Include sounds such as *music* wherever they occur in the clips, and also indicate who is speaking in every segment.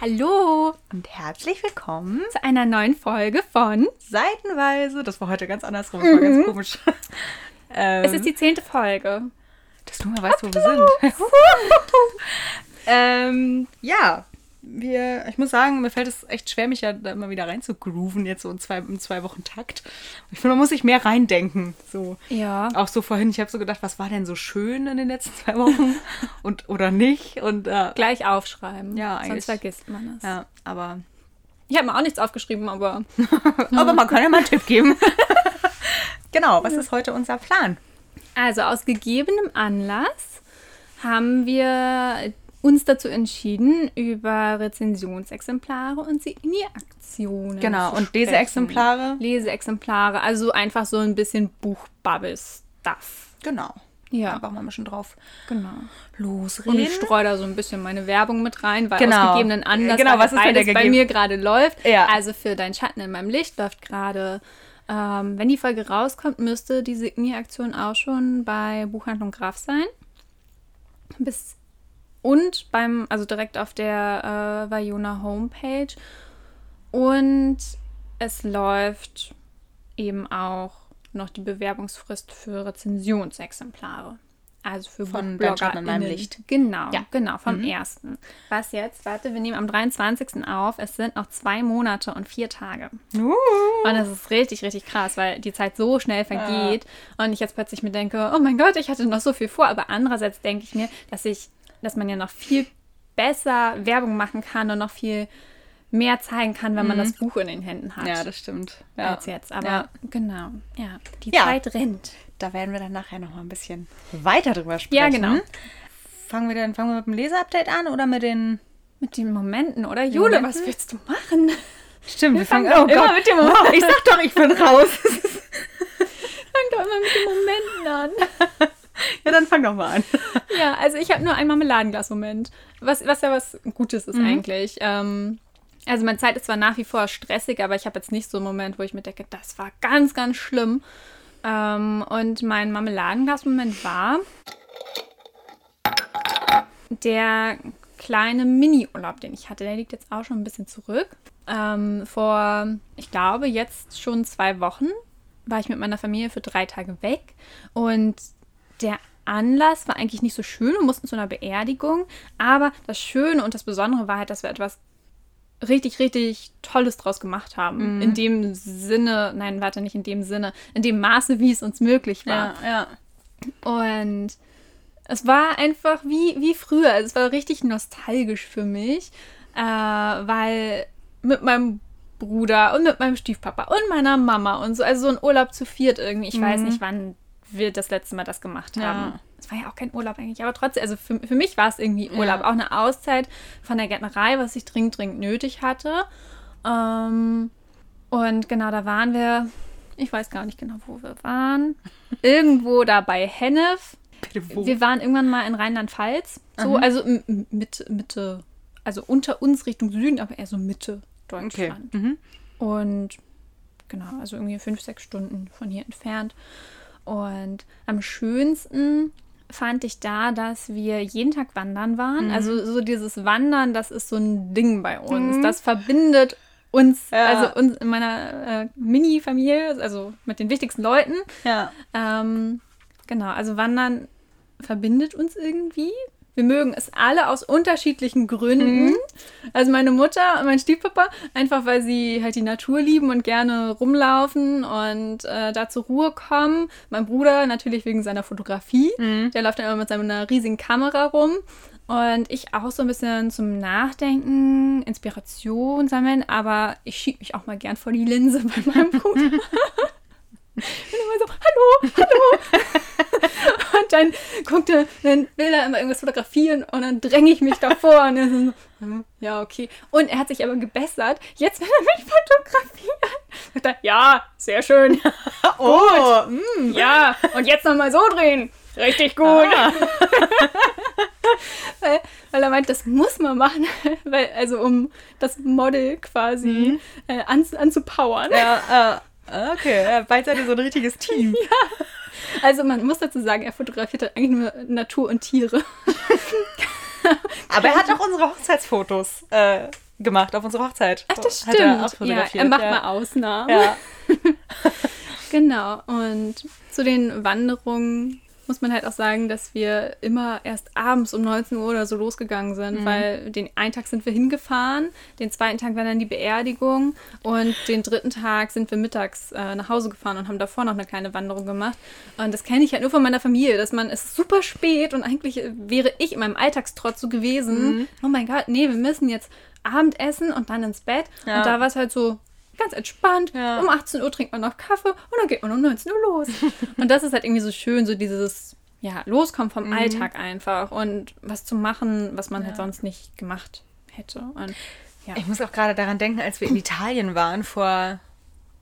Speaker 1: Hallo
Speaker 2: Und herzlich willkommen.
Speaker 1: zu einer neuen Folge von.
Speaker 2: Seitenweise. Das war heute ganz andersrum. Das war ganz komisch. ähm,
Speaker 1: Es ist die zehnte Folge.
Speaker 2: Dass du mal weißt, wo wir sind. *laughs* ähm, ja, wir, ich muss sagen, mir fällt es echt schwer, mich ja da immer wieder reinzugrooven, jetzt so in zwei, in zwei Wochen Takt. Ich finde, man muss sich mehr reindenken. So.
Speaker 1: Ja.
Speaker 2: Auch so vorhin, ich habe so gedacht, was war denn so schön in den letzten zwei Wochen *laughs* und oder nicht? Und äh,
Speaker 1: Gleich aufschreiben.
Speaker 2: Ja,
Speaker 1: Sonst
Speaker 2: eigentlich.
Speaker 1: vergisst man es.
Speaker 2: ja, aber
Speaker 1: Ich habe mir auch nichts aufgeschrieben, aber. *laughs*
Speaker 2: Aber man kann ja mal einen Tipp geben. genau, was ist heute unser Plan?
Speaker 1: Also, aus gegebenem Anlass haben wir uns dazu entschieden, über Rezensionsexemplare und Signieraktionen
Speaker 2: Genau,
Speaker 1: zu
Speaker 2: und. Leseexemplare?
Speaker 1: Leseexemplare, also einfach so ein bisschen Buchbubble-Stuff.
Speaker 2: Genau.
Speaker 1: Ja.
Speaker 2: Einfach mal ein bisschen drauf
Speaker 1: Genau.
Speaker 2: losreden.
Speaker 1: Und ich streue da so ein bisschen meine Werbung mit rein, weil
Speaker 2: Genau.
Speaker 1: aus gegebenen Anlass,
Speaker 2: Genau, was ist
Speaker 1: beides bei mir gerade läuft.
Speaker 2: Ja.
Speaker 1: Also für dein Schatten in meinem Licht läuft gerade, ähm, wenn die Folge rauskommt, müsste die Signieraktion auch schon bei Buchhandlung Graf sein. Bis und beim, also direkt auf der äh, Vajona Homepage. Und es läuft eben auch noch die Bewerbungsfrist für Rezensionsexemplare. Also für
Speaker 2: Von Schatten in meinem. Licht.
Speaker 1: Genau,
Speaker 2: Ja.
Speaker 1: genau, vom ersten. Was jetzt? Warte, wir nehmen am 23. auf. Es sind noch zwei Monate und vier Tage.
Speaker 2: Uh.
Speaker 1: Und das ist richtig, richtig krass, weil die Zeit so schnell vergeht und ich jetzt plötzlich mir denke, oh mein Gott, ich hatte noch so viel vor. Aber andererseits denke ich mir, dass ich, dass man ja noch viel besser Werbung machen kann und noch viel mehr zeigen kann, wenn man das Buch in den Händen hat.
Speaker 2: Ja, das stimmt. Ja.
Speaker 1: als jetzt. Aber
Speaker 2: Ja.
Speaker 1: genau, ja, die
Speaker 2: Ja.
Speaker 1: Zeit rennt.
Speaker 2: Da werden wir dann nachher noch mal ein bisschen weiter drüber sprechen.
Speaker 1: Ja, genau.
Speaker 2: Fangen wir dann fangen wir mit dem Leseupdate an oder mit den
Speaker 1: Mit den Momenten, oder? Jule,
Speaker 2: Momenten?
Speaker 1: was willst du machen?
Speaker 2: Stimmt, wir
Speaker 1: fangen
Speaker 2: fangen
Speaker 1: doch immer mit dem Moment.
Speaker 2: Oh, *laughs* ich sag doch, ich bin raus. *laughs*
Speaker 1: Fang doch immer mit den Momenten an. *laughs*
Speaker 2: ja, dann fang doch mal an.
Speaker 1: Ja, also ich habe nur einen Marmeladenglas-Moment. Was, was ja was Gutes ist eigentlich. Ähm, also meine Zeit ist zwar nach wie vor stressig, aber ich habe jetzt nicht so einen Moment, wo ich mir denke, das war ganz, ganz schlimm. Ähm, und mein Marmeladenglas-Moment war der kleine Mini-Urlaub, den ich hatte. Der liegt jetzt auch schon ein bisschen zurück. Ähm, vor, ich glaube, jetzt schon zwei Wochen war ich mit meiner Familie für drei Tage weg. Und der Anlass war eigentlich nicht so schön. Wir mussten zu einer Beerdigung. Aber das Schöne und das Besondere war halt, dass wir etwas richtig, richtig Tolles draus gemacht haben. In dem Sinne, nein, warte, nicht in dem Sinne, in dem Maße, wie es uns möglich war.
Speaker 2: ja.
Speaker 1: Und es war einfach wie, wie früher. Also Es war richtig nostalgisch für mich, äh, weil mit meinem Bruder und mit meinem Stiefpapa und meiner Mama und so, also so ein Urlaub zu viert irgendwie. Ich weiß nicht, wann wir das letzte Mal das gemacht haben.
Speaker 2: Ja.
Speaker 1: Es war ja auch kein Urlaub eigentlich, aber trotzdem, also für, für mich war es irgendwie Urlaub. Auch eine Auszeit von der Gärtnerei, was ich dringend, dringend nötig hatte. Ähm, und genau, da waren wir, ich weiß gar nicht genau, wo wir waren. *laughs* Irgendwo da bei Hennef. Wir waren irgendwann mal in Rheinland-Pfalz. So, also m- m- Mitte, Mitte, also unter uns Richtung Süden, aber eher so Mitte
Speaker 2: Okay.
Speaker 1: Deutschland.
Speaker 2: Mhm.
Speaker 1: Und genau, also irgendwie fünf, sechs Stunden von hier entfernt. Und am schönsten fand ich da, dass wir jeden Tag wandern waren. Also so dieses Wandern, das ist so ein Ding bei uns. Das verbindet uns,
Speaker 2: Ja.
Speaker 1: also uns in meiner äh, Mini-Familie, also mit den wichtigsten Leuten.
Speaker 2: Ja.
Speaker 1: Ähm, genau, also Wandern verbindet uns irgendwie. Wir mögen es alle aus unterschiedlichen Gründen. Also meine Mutter und mein Stiefpapa, einfach weil sie halt die Natur lieben und gerne rumlaufen und äh, da zur Ruhe kommen. Mein Bruder natürlich wegen seiner Fotografie. Der läuft dann immer mit seiner riesigen Kamera rum. Und ich auch so ein bisschen zum Nachdenken, Inspiration sammeln, aber ich schieb mich auch mal gern vor die Linse bei meinem *laughs* Bruder. Und immer so, hallo, hallo. *laughs* und dann guckt er, dann will er immer irgendwas fotografieren und dann dränge ich mich davor und er so, hm, ja, okay. Und er hat sich aber gebessert. Jetzt, wenn er mich fotografiert, sagt er, ja, sehr schön. *laughs*
Speaker 2: Oh, mm.
Speaker 1: Ja, und jetzt nochmal so drehen. Richtig gut. *laughs* meinte, das muss man machen, weil, also um das Model quasi äh, an, anzupowern.
Speaker 2: Ja, äh, okay. Ja, bald seid ihr so ein richtiges Team. *laughs*
Speaker 1: Also man muss dazu sagen, er fotografiert halt eigentlich nur Natur und Tiere. *laughs*
Speaker 2: Aber er hat auch unsere Hochzeitsfotos äh, gemacht, auf unsere Hochzeit.
Speaker 1: Ach, das
Speaker 2: Hat
Speaker 1: stimmt.
Speaker 2: er auch
Speaker 1: ja, er macht
Speaker 2: ja.
Speaker 1: mal Ausnahmen.
Speaker 2: Ja. *laughs*
Speaker 1: Genau. Und zu den Wanderungen muss man halt auch sagen, dass wir immer erst abends um 19 Uhr oder so losgegangen sind, weil den einen Tag sind wir hingefahren, den zweiten Tag war dann die Beerdigung und den dritten Tag sind wir mittags äh, nach Hause gefahren und haben davor noch eine kleine Wanderung gemacht. Und das kenne ich halt nur von meiner Familie, dass man es ist super spät und eigentlich äh, wäre ich in meinem Alltagstrotz so gewesen. Oh mein Gott, nee, wir müssen jetzt Abendessen und dann ins Bett.
Speaker 2: Ja.
Speaker 1: Und da war es halt so ganz entspannt.
Speaker 2: Ja.
Speaker 1: Um 18 Uhr trinkt man noch Kaffee und dann geht man um 19 Uhr los. *laughs* und das ist halt irgendwie so schön, so dieses ja, Loskommen vom Alltag einfach und was zu machen, was man halt sonst nicht gemacht hätte. Und ja.
Speaker 2: Ich muss auch gerade daran denken, als wir in Italien waren vor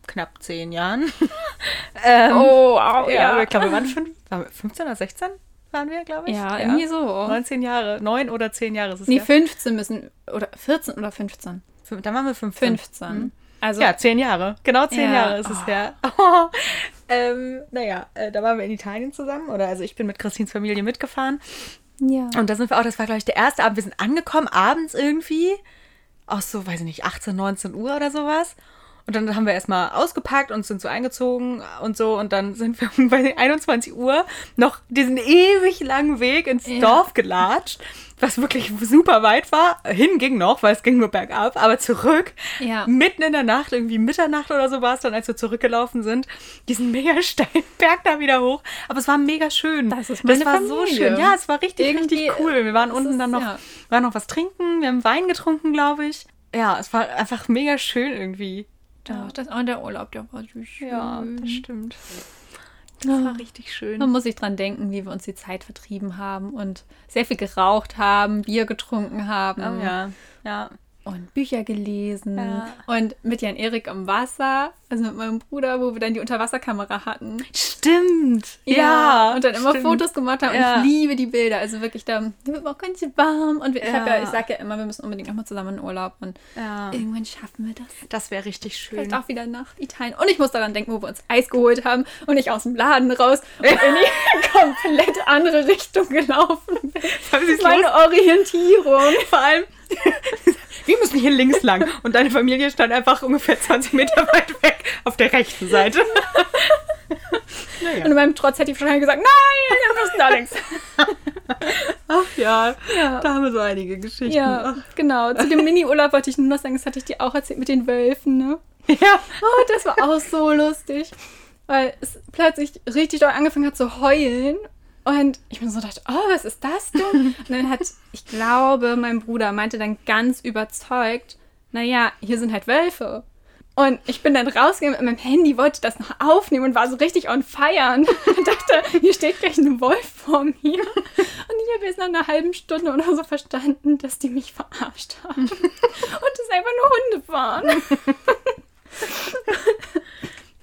Speaker 2: knapp zehn Jahren. *laughs* ähm,
Speaker 1: oh, wow,
Speaker 2: ja, ich glaube, wir waren fünf, waren wir 15 oder 16 waren wir, glaube ich.
Speaker 1: Ja, irgendwie so.
Speaker 2: 19 Jahre, 9 oder 10 Jahre ist es
Speaker 1: Nee,
Speaker 2: ja.
Speaker 1: 15 müssen, oder 14 oder 15.
Speaker 2: Fünf- Dann waren wir 15.
Speaker 1: 15. Also,
Speaker 2: Ja, zehn Jahre. Genau zehn
Speaker 1: Ja.
Speaker 2: Jahre ist es
Speaker 1: Oh.
Speaker 2: her. Oh. *laughs* Ähm, naja, äh, da waren wir in Italien zusammen. Oder also ich bin mit Christins Familie mitgefahren.
Speaker 1: ja.
Speaker 2: Und da sind wir auch, das war, glaube ich, der erste Abend. Wir sind angekommen, abends irgendwie. Auch so, weiß ich nicht, 18, 19 Uhr oder sowas. Und dann haben wir erstmal ausgepackt und sind so eingezogen und so. Und dann sind wir *laughs* bei 21 Uhr noch diesen ewig langen Weg ins
Speaker 1: Ja.
Speaker 2: Dorf gelatscht, was wirklich super weit war. Hin ging noch, weil es ging nur bergab, aber zurück.
Speaker 1: Ja.
Speaker 2: Mitten in der Nacht, irgendwie Mitternacht oder so war es dann, als wir zurückgelaufen sind, diesen mega *laughs* steilen Berg da wieder hoch. Aber es war mega schön.
Speaker 1: Das ist meine
Speaker 2: war so
Speaker 1: Familie.
Speaker 2: schön. Ja, es war richtig,
Speaker 1: Irgendwie,
Speaker 2: richtig cool. Wir waren unten
Speaker 1: ist-
Speaker 2: dann noch,
Speaker 1: ja.
Speaker 2: waren noch was trinken, wir haben Wein getrunken, glaube ich. Ja, es war einfach mega schön irgendwie.
Speaker 1: Doch, das, und der Urlaub, der war so schön.
Speaker 2: Ja, das stimmt. Das
Speaker 1: Ja.
Speaker 2: war richtig schön.
Speaker 1: Man muss sich dran denken, wie wir uns die Zeit vertrieben haben und sehr viel geraucht haben, Bier getrunken haben
Speaker 2: Oh ja, ja.
Speaker 1: Und Bücher gelesen.
Speaker 2: Ja.
Speaker 1: Und mit Jan Erik am Wasser, also mit meinem Bruder, wo wir dann die Unterwasserkamera hatten.
Speaker 2: Stimmt. Ja.
Speaker 1: und dann immer
Speaker 2: stimmt.
Speaker 1: Fotos gemacht haben.
Speaker 2: Ja.
Speaker 1: Und ich liebe die Bilder. Also wirklich, da wird mir auch ganz warm. Und ich, ja,
Speaker 2: Ja.
Speaker 1: ich sage ja immer, wir müssen unbedingt nochmal zusammen in Urlaub. Und
Speaker 2: Ja.
Speaker 1: irgendwann schaffen wir das.
Speaker 2: Das wäre richtig schön.
Speaker 1: Vielleicht auch wieder nach Italien. Und ich muss daran denken, wo wir uns Eis geholt haben und ich aus dem Laden raus *laughs* und in die komplett andere Richtung gelaufen bin.
Speaker 2: Sie es
Speaker 1: Meine Orientierung.
Speaker 2: Vor allem, wir müssen hier links lang. Und deine Familie stand einfach ungefähr 20 Meter weit weg auf der rechten Seite.
Speaker 1: Und in meinem Trotz hätte ich wahrscheinlich gesagt, nein, wir müssen da links.
Speaker 2: Ach ja,
Speaker 1: Ja.
Speaker 2: da haben wir so einige Geschichten.
Speaker 1: Ja, genau. Zu dem Mini-Urlaub wollte ich nur noch sagen, das hatte ich dir auch erzählt mit den Wölfen, ne?
Speaker 2: Ja.
Speaker 1: Oh, das war auch so lustig. Weil es plötzlich richtig doll angefangen hat zu heulen. Und ich mir so dachte, oh, was ist das denn? Und dann hat, *laughs* ich glaube, mein Bruder meinte dann ganz überzeugt, naja, hier sind halt Wölfe. Und ich bin dann rausgegangen mit meinem Handy, wollte das noch aufnehmen und war so richtig on fire *laughs* und dachte, hier steht gleich ein Wolf vor mir. Und ich habe jetzt nach einer halben Stunde oder so verstanden, dass die mich verarscht haben. *laughs* Und es einfach nur Hunde waren.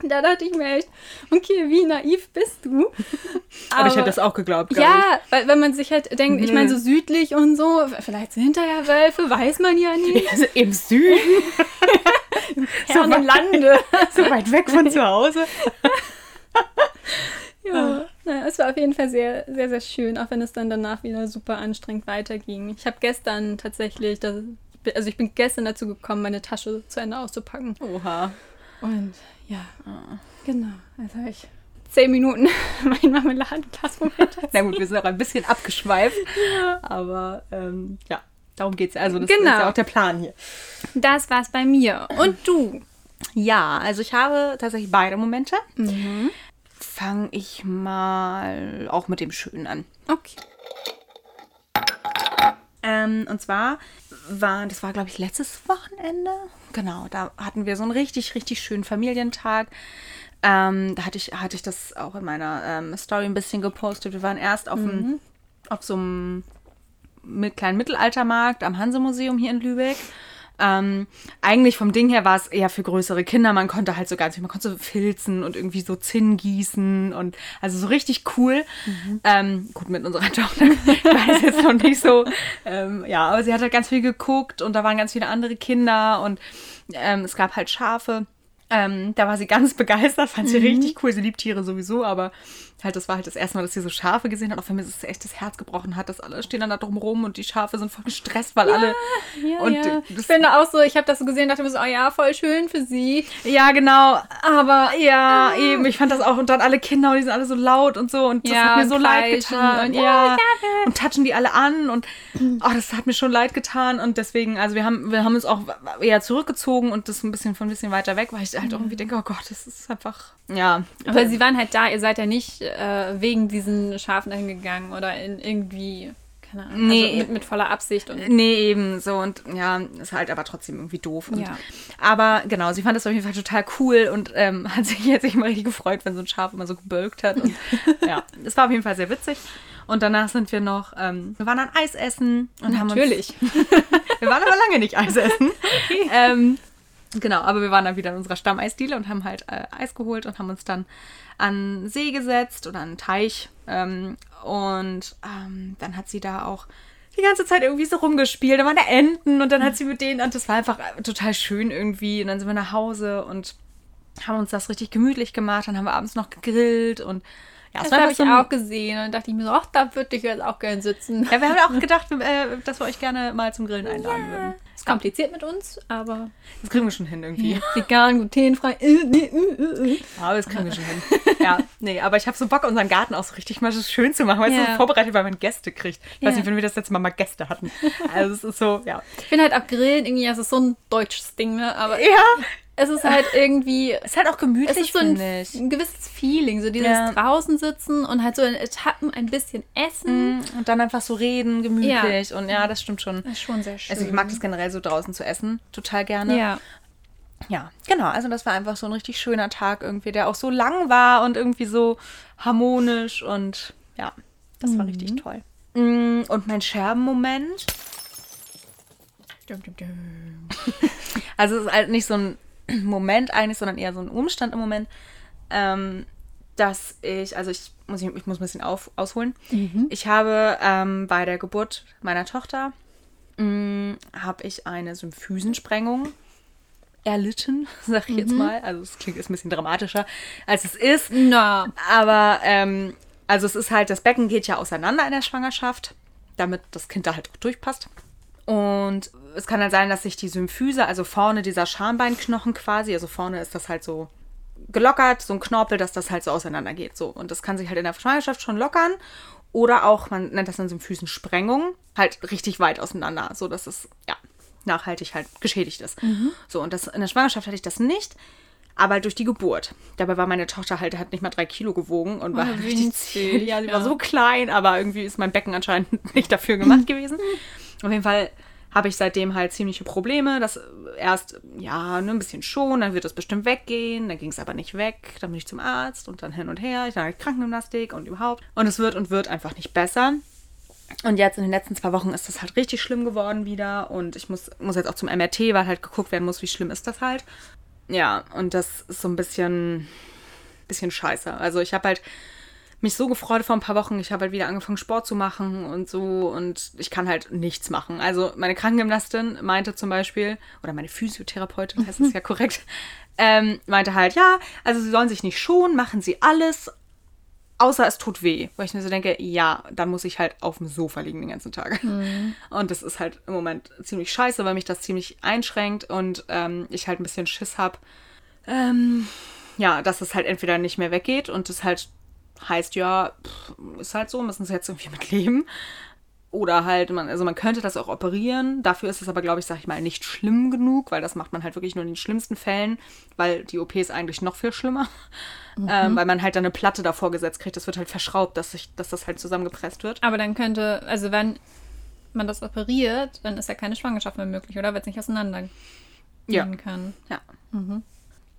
Speaker 1: *laughs* Da dachte ich mir echt, okay, wie naiv bist du? *laughs*
Speaker 2: Aber, ich hätte das auch geglaubt, glaub
Speaker 1: Ja, weil wenn man sich halt denkt, ich meine, so südlich und so, vielleicht sind da ja Wölfe, weiß man ja
Speaker 2: ich.
Speaker 1: nicht. *laughs*
Speaker 2: Also Im Süden,
Speaker 1: Ferne Lande.
Speaker 2: so weit weg von zu Hause.
Speaker 1: Ja, naja, es war auf jeden Fall sehr, sehr, sehr schön, auch wenn es dann danach wieder super anstrengend weiterging. Ich habe gestern tatsächlich, das, also ich bin gestern dazu gekommen, meine Tasche zu Ende auszupacken.
Speaker 2: Oha.
Speaker 1: Und ja, genau. Also habe ich zehn Minuten *laughs* mein Marmeladenglas.
Speaker 2: Na gut, wir sind auch ein bisschen abgeschweift. Aber ähm, ja, darum geht es. Also das
Speaker 1: Genau.
Speaker 2: ist ja auch der Plan hier.
Speaker 1: Das war's bei mir. Und du?
Speaker 2: Ja, also ich habe tatsächlich beide Momente. Fange ich mal auch mit dem Schönen an.
Speaker 1: Okay.
Speaker 2: Ähm, und zwar war, das war glaube ich letztes Wochenende. Genau, da hatten wir so einen richtig, richtig schönen Familientag. Ähm, da hatte ich, hatte ich das auch in meiner ähm, Story ein bisschen gepostet. Wir waren erst auf, einem, auf so einem mit, kleinen Mittelaltermarkt am Hanse-Museum hier in Lübeck. Ähm, eigentlich vom Ding her war es eher für größere Kinder. Man konnte halt so ganz viel, man konnte so filzen und irgendwie so Zinn gießen und also so richtig cool. Mhm. Ähm, gut, mit unserer *laughs* Tochter war es jetzt noch nicht so. Ähm, ja, aber sie hat halt ganz viel geguckt und da waren ganz viele andere Kinder und ähm, es gab halt Schafe. Ähm, da war sie *laughs* ganz begeistert, fand sie mhm. richtig cool. Sie liebt Tiere sowieso, aber halt, das war halt das erste Mal, dass sie so Schafe gesehen hat, auch wenn mir das echt das Herz gebrochen hat, dass alle stehen dann da drum rum und die Schafe sind voll gestresst, weil ja, alle.
Speaker 1: Ja, und ja. ich finde auch so, ich habe das so gesehen, dachte mir so, oh ja, voll schön für sie.
Speaker 2: Ja, genau. Aber ja, ah. eben, ich fand das auch und dann alle Kinder, die sind alle so laut und so und das hat mir so leid getan. Und, ja, und touchen die alle an und oh, das hat mir schon leid getan und deswegen, also wir haben, wir haben uns auch eher zurückgezogen und das ein bisschen von ein bisschen weiter weg, weil ich halt irgendwie denke, oh Gott, das ist einfach, ja.
Speaker 1: Aber sie waren halt da, ihr seid ja nicht äh, wegen diesen Schafen dahin gegangen oder in irgendwie, keine Ahnung, nee, also mit, mit, voller Absicht. Und
Speaker 2: nee, eben so und ja, ist halt aber trotzdem irgendwie doof. Ja. Aber genau, sie fand das auf jeden Fall total cool und ähm, *laughs* hat sich jetzt immer richtig gefreut, wenn so ein Schaf immer so gebölkt hat. Und, *laughs* ja, es war auf jeden Fall sehr witzig. Und danach sind wir noch, ähm, wir waren an Eis essen und
Speaker 1: Natürlich.
Speaker 2: haben
Speaker 1: uns. Natürlich. *laughs*
Speaker 2: wir waren aber lange nicht Eis essen. ähm, Genau, aber wir waren dann wieder in unserer Stammeisdiele und haben halt äh, Eis geholt und haben uns dann an See gesetzt oder an einen Teich. Ähm, und ähm, dann hat sie da auch die ganze Zeit irgendwie so rumgespielt. Da waren da Enten und dann hat sie mit denen, und das war einfach total schön irgendwie. Und dann sind wir nach Hause und haben uns das richtig gemütlich gemacht. Dann haben wir abends noch gegrillt und
Speaker 1: ja, das, das habe ich so auch gesehen und dachte ich mir so, ach, da würde ich jetzt auch gerne sitzen.
Speaker 2: Ja, wir haben ja auch *laughs* gedacht, äh, dass wir euch gerne mal zum Grillen einladen ja. würden.
Speaker 1: Ist kompliziert mit uns, aber.
Speaker 2: Das kriegen wir schon hin irgendwie.
Speaker 1: Vegan, glutenfrei. Äh, äh,
Speaker 2: äh, aber das kriegen wir schon hin. Ja, nee, aber ich habe so Bock, unseren Garten auch so richtig mal so schön zu machen, weil es ja. so vorbereitet, weil man Gäste kriegt. Ich ja. weiß nicht, wenn wir das letzte Mal mal Gäste hatten. Also es ist so, ja.
Speaker 1: Ich finde halt auch Grillen irgendwie, das ist so ein deutsches Ding, ne? Aber
Speaker 2: ja
Speaker 1: es ist halt irgendwie. *laughs*
Speaker 2: Es ist halt auch gemütlich, es ist
Speaker 1: so ein, ein, gewisses Feeling, so dieses ja. draußen sitzen und halt so in Etappen ein bisschen essen.
Speaker 2: Mm, und dann einfach so reden, gemütlich. Ja. Und ja, das stimmt schon.
Speaker 1: Das ist schon sehr schön.
Speaker 2: Also ich mag das generell so draußen zu essen, total gerne. Ja. Ja, genau. Also das war einfach so ein richtig schöner Tag irgendwie, der auch so lang war und irgendwie so harmonisch und ja, das mhm. war richtig toll. Mm, und mein Scherbenmoment. *laughs* also es ist halt nicht so ein *clears throat* Moment eigentlich, sondern eher so ein Umstand im Moment, ähm, dass ich, also ich muss, ich, ich muss ein bisschen auf, ausholen. Mhm. Ich habe ähm, bei der Geburt meiner Tochter mm, habe ich eine Symphysensprengung erlitten, *laughs* sag ich jetzt mhm. mal. Also es klingt jetzt ein bisschen dramatischer, als es ist.
Speaker 1: Na.
Speaker 2: Aber ähm, also es ist halt, das Becken geht ja auseinander in der Schwangerschaft, damit das Kind da halt auch durchpasst. Und es kann dann sein, dass sich die Symphyse, also vorne dieser Schambeinknochen quasi, also vorne ist das halt so gelockert, so ein Knorpel, dass das halt so auseinander geht. So. Und das kann sich halt in der Schwangerschaft schon lockern. Oder auch, man nennt das dann Symphysensprengung, halt richtig weit auseinander, so dass es, ja, nachhaltig halt geschädigt ist. Mhm. So, und das, in der Schwangerschaft hatte ich das nicht, aber halt durch die Geburt. Dabei war meine Tochter halt, hat nicht mal drei Kilo gewogen und war oh, richtig zäh. *laughs* Ja, sie ja. war so klein, aber irgendwie ist mein Becken anscheinend *laughs* nicht dafür gemacht *laughs* gewesen. Auf jeden Fall habe ich seitdem halt ziemliche Probleme. Das erst, ja, ne, ein bisschen schon, dann wird das bestimmt weggehen. Dann ging es aber nicht weg. Dann bin ich zum Arzt und dann hin und her. Ich dann Krankengymnastik und überhaupt. Und es wird und wird einfach nicht besser. Und jetzt in den letzten zwei Wochen ist das halt richtig schlimm geworden wieder. Und ich muss, muss jetzt auch zum MRT, weil halt geguckt werden muss, wie schlimm ist das halt. Ja, und das ist so ein bisschen, bisschen scheiße. Also ich habe halt mich so gefreut vor ein paar Wochen. Ich habe halt wieder angefangen, Sport zu machen und so und ich kann halt nichts machen. Also meine Krankengymnastin meinte zum Beispiel, oder meine Physiotherapeutin heißt es *laughs* ja korrekt, ähm, meinte halt, ja, also sie sollen sich nicht schonen, machen sie alles, außer es tut weh. Weil ich mir so denke, ja, dann muss ich halt auf dem Sofa liegen den ganzen Tag. Mhm. Und das ist halt im Moment ziemlich scheiße, weil mich das ziemlich einschränkt und ähm, ich halt ein bisschen Schiss habe. Ähm, ja, dass es halt entweder nicht mehr weggeht und es halt heißt ja, pff, ist halt so, müssen sie jetzt irgendwie *laughs* mit leben. Oder halt, man, also man könnte das auch operieren. Dafür ist es aber, glaube ich, sag ich mal, nicht schlimm genug, weil das macht man halt wirklich nur in den schlimmsten Fällen, weil die OP ist eigentlich noch viel schlimmer. Mhm. Ähm, weil man halt dann eine Platte davor gesetzt kriegt. Das wird halt verschraubt, dass, sich, dass das halt zusammengepresst wird.
Speaker 1: Aber dann könnte, also wenn man das operiert, dann ist ja keine Schwangerschaft mehr möglich, oder? Weil es nicht auseinander
Speaker 2: ja.
Speaker 1: kann.
Speaker 2: Ja. Mhm.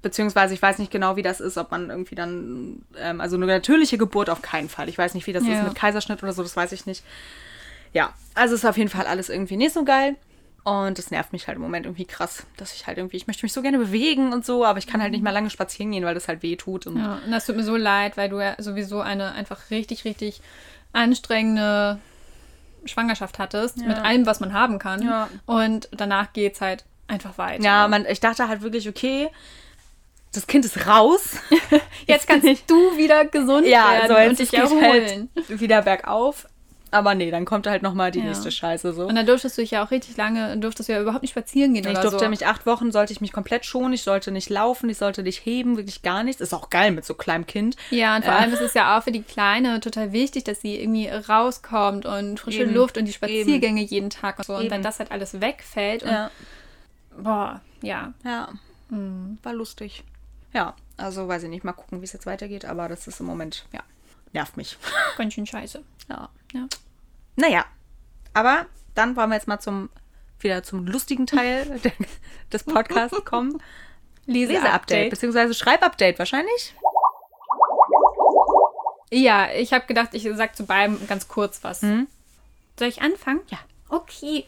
Speaker 2: Beziehungsweise ich weiß nicht genau, wie das ist, ob man irgendwie dann, ähm, also eine natürliche Geburt auf keinen Fall. Ich weiß nicht, wie das ja. ist mit Kaiserschnitt oder so, das weiß ich nicht. Ja, also ist auf jeden Fall alles irgendwie nicht so geil. Und das nervt mich halt im Moment irgendwie krass, dass ich halt irgendwie, ich möchte mich so gerne bewegen und so, aber ich kann halt nicht mal lange spazieren gehen, weil das halt weh tut. Und
Speaker 1: Ja, und das tut mir so leid, weil du ja sowieso eine einfach richtig, richtig anstrengende Schwangerschaft hattest,
Speaker 2: Ja.
Speaker 1: mit allem, was man haben kann.
Speaker 2: Ja.
Speaker 1: Und danach geht's halt einfach weiter.
Speaker 2: Ja, man, ich dachte halt wirklich, okay, das Kind ist raus. *laughs*
Speaker 1: jetzt kannst *laughs* du wieder gesund
Speaker 2: ja,
Speaker 1: werden
Speaker 2: so jetzt
Speaker 1: und dich erholen.
Speaker 2: halt wieder bergauf. Aber nee, dann kommt halt nochmal die
Speaker 1: Ja.
Speaker 2: nächste Scheiße so.
Speaker 1: Und dann durftest du dich ja auch richtig lange, durftest du ja überhaupt nicht spazieren gehen
Speaker 2: Ich durfte
Speaker 1: so.
Speaker 2: mich acht Wochen, sollte ich mich komplett schonen, ich sollte nicht laufen, ich sollte nicht heben, wirklich gar nichts. Ist auch geil mit so kleinem Kind.
Speaker 1: Ja, und vor
Speaker 2: Ja.
Speaker 1: allem ist es ja auch für die Kleine total wichtig, dass sie irgendwie rauskommt und frische
Speaker 2: Eben.
Speaker 1: Luft und die Spaziergänge jeden Tag und so. Und
Speaker 2: Eben.
Speaker 1: wenn das halt alles wegfällt und
Speaker 2: Ja.
Speaker 1: boah, ja.
Speaker 2: Ja. War lustig. Ja, also weiß ich nicht, mal gucken, wie es jetzt weitergeht, aber das ist im Moment, ja, nervt mich. *laughs*
Speaker 1: Ganz schön scheiße.
Speaker 2: Ja.
Speaker 1: Ja.
Speaker 2: Naja, aber dann wollen wir jetzt mal zum wieder zum lustigen Teil *laughs* de- des Podcasts kommen. Leseupdate, beziehungsweise Schreibupdate wahrscheinlich.
Speaker 1: Ja, ich habe gedacht, ich sag zu beidem ganz kurz was.
Speaker 2: Mhm.
Speaker 1: Soll ich anfangen?
Speaker 2: Ja.
Speaker 1: Okay.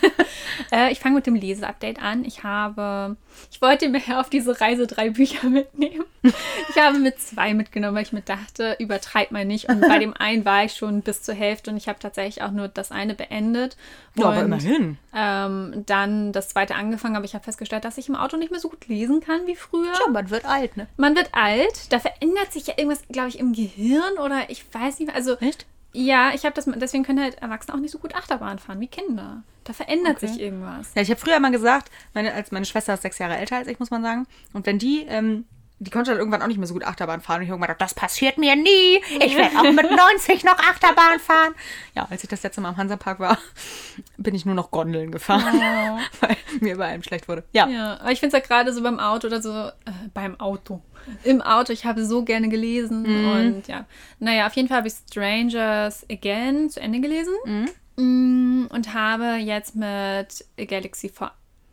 Speaker 1: *laughs* äh, ich fange mit dem Leseupdate an. Ich habe, ich wollte mir *laughs* auf diese Reise drei Bücher mitnehmen. Ich habe mit zwei mitgenommen, weil ich mir dachte, übertreib mal nicht. Und bei dem *laughs* einen war ich schon bis zur Hälfte und ich habe tatsächlich auch nur das eine beendet.
Speaker 2: Ja, aber
Speaker 1: Und,
Speaker 2: immerhin.
Speaker 1: Ähm, dann das zweite angefangen, aber ich habe festgestellt, dass ich im Auto nicht mehr so gut lesen kann wie früher.
Speaker 2: Ja, man wird alt, ne?
Speaker 1: Man wird alt, da verändert sich ja irgendwas, glaube ich, im Gehirn oder ich weiß nicht mehr. Also,
Speaker 2: Echt?
Speaker 1: Ja, ich habe das, deswegen können halt Erwachsene auch nicht so gut Achterbahn fahren wie Kinder. Da verändert
Speaker 2: Okay.
Speaker 1: sich irgendwas.
Speaker 2: Ja, ich habe früher immer gesagt, meine, als meine Schwester ist sechs Jahre älter als ich, muss man sagen. Und wenn die, ähm, die konnte dann irgendwann auch nicht mehr so gut Achterbahn fahren. Und ich habe irgendwann gedacht, das passiert mir nie. Ich werde auch mit *laughs* 90 noch Achterbahn fahren. Ja, als ich das letzte Mal am Hansapark war, bin ich nur noch Gondeln gefahren, *laughs* weil mir bei allem schlecht wurde. Ja.
Speaker 1: Ja, aber ich finde es ja gerade so beim Auto oder so, äh, beim Auto. Im Auto, ich habe so gerne gelesen
Speaker 2: Mhm.
Speaker 1: und ja. Naja, auf jeden Fall habe ich Strangers Again zu Ende gelesen
Speaker 2: Mhm.
Speaker 1: Mm, und habe jetzt mit Galaxy.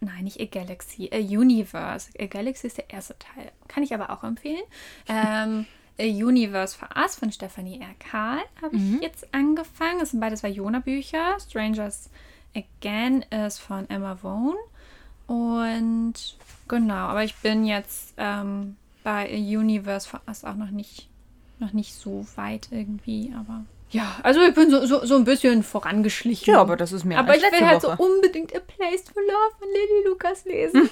Speaker 1: Nein, nicht A Galaxy, A Universe. A Galaxy ist der erste Teil. Kann ich aber auch empfehlen. *laughs* Ähm, A Universe for Us von Stephanie R. Kahl habe
Speaker 2: Mhm.
Speaker 1: ich jetzt angefangen. Das sind beides Vajona-Bücher. Strangers Again ist von Emma Vaughn. Und genau, aber ich bin jetzt ähm, bei A Universe for Us auch noch nicht, noch nicht so weit irgendwie, aber ja, also ich bin so, so, so ein bisschen vorangeschlichen.
Speaker 2: Ja, aber das ist mehr
Speaker 1: Aber
Speaker 2: als
Speaker 1: ich will halt
Speaker 2: Woche.
Speaker 1: so unbedingt A Place to Love von Lily Lucas lesen.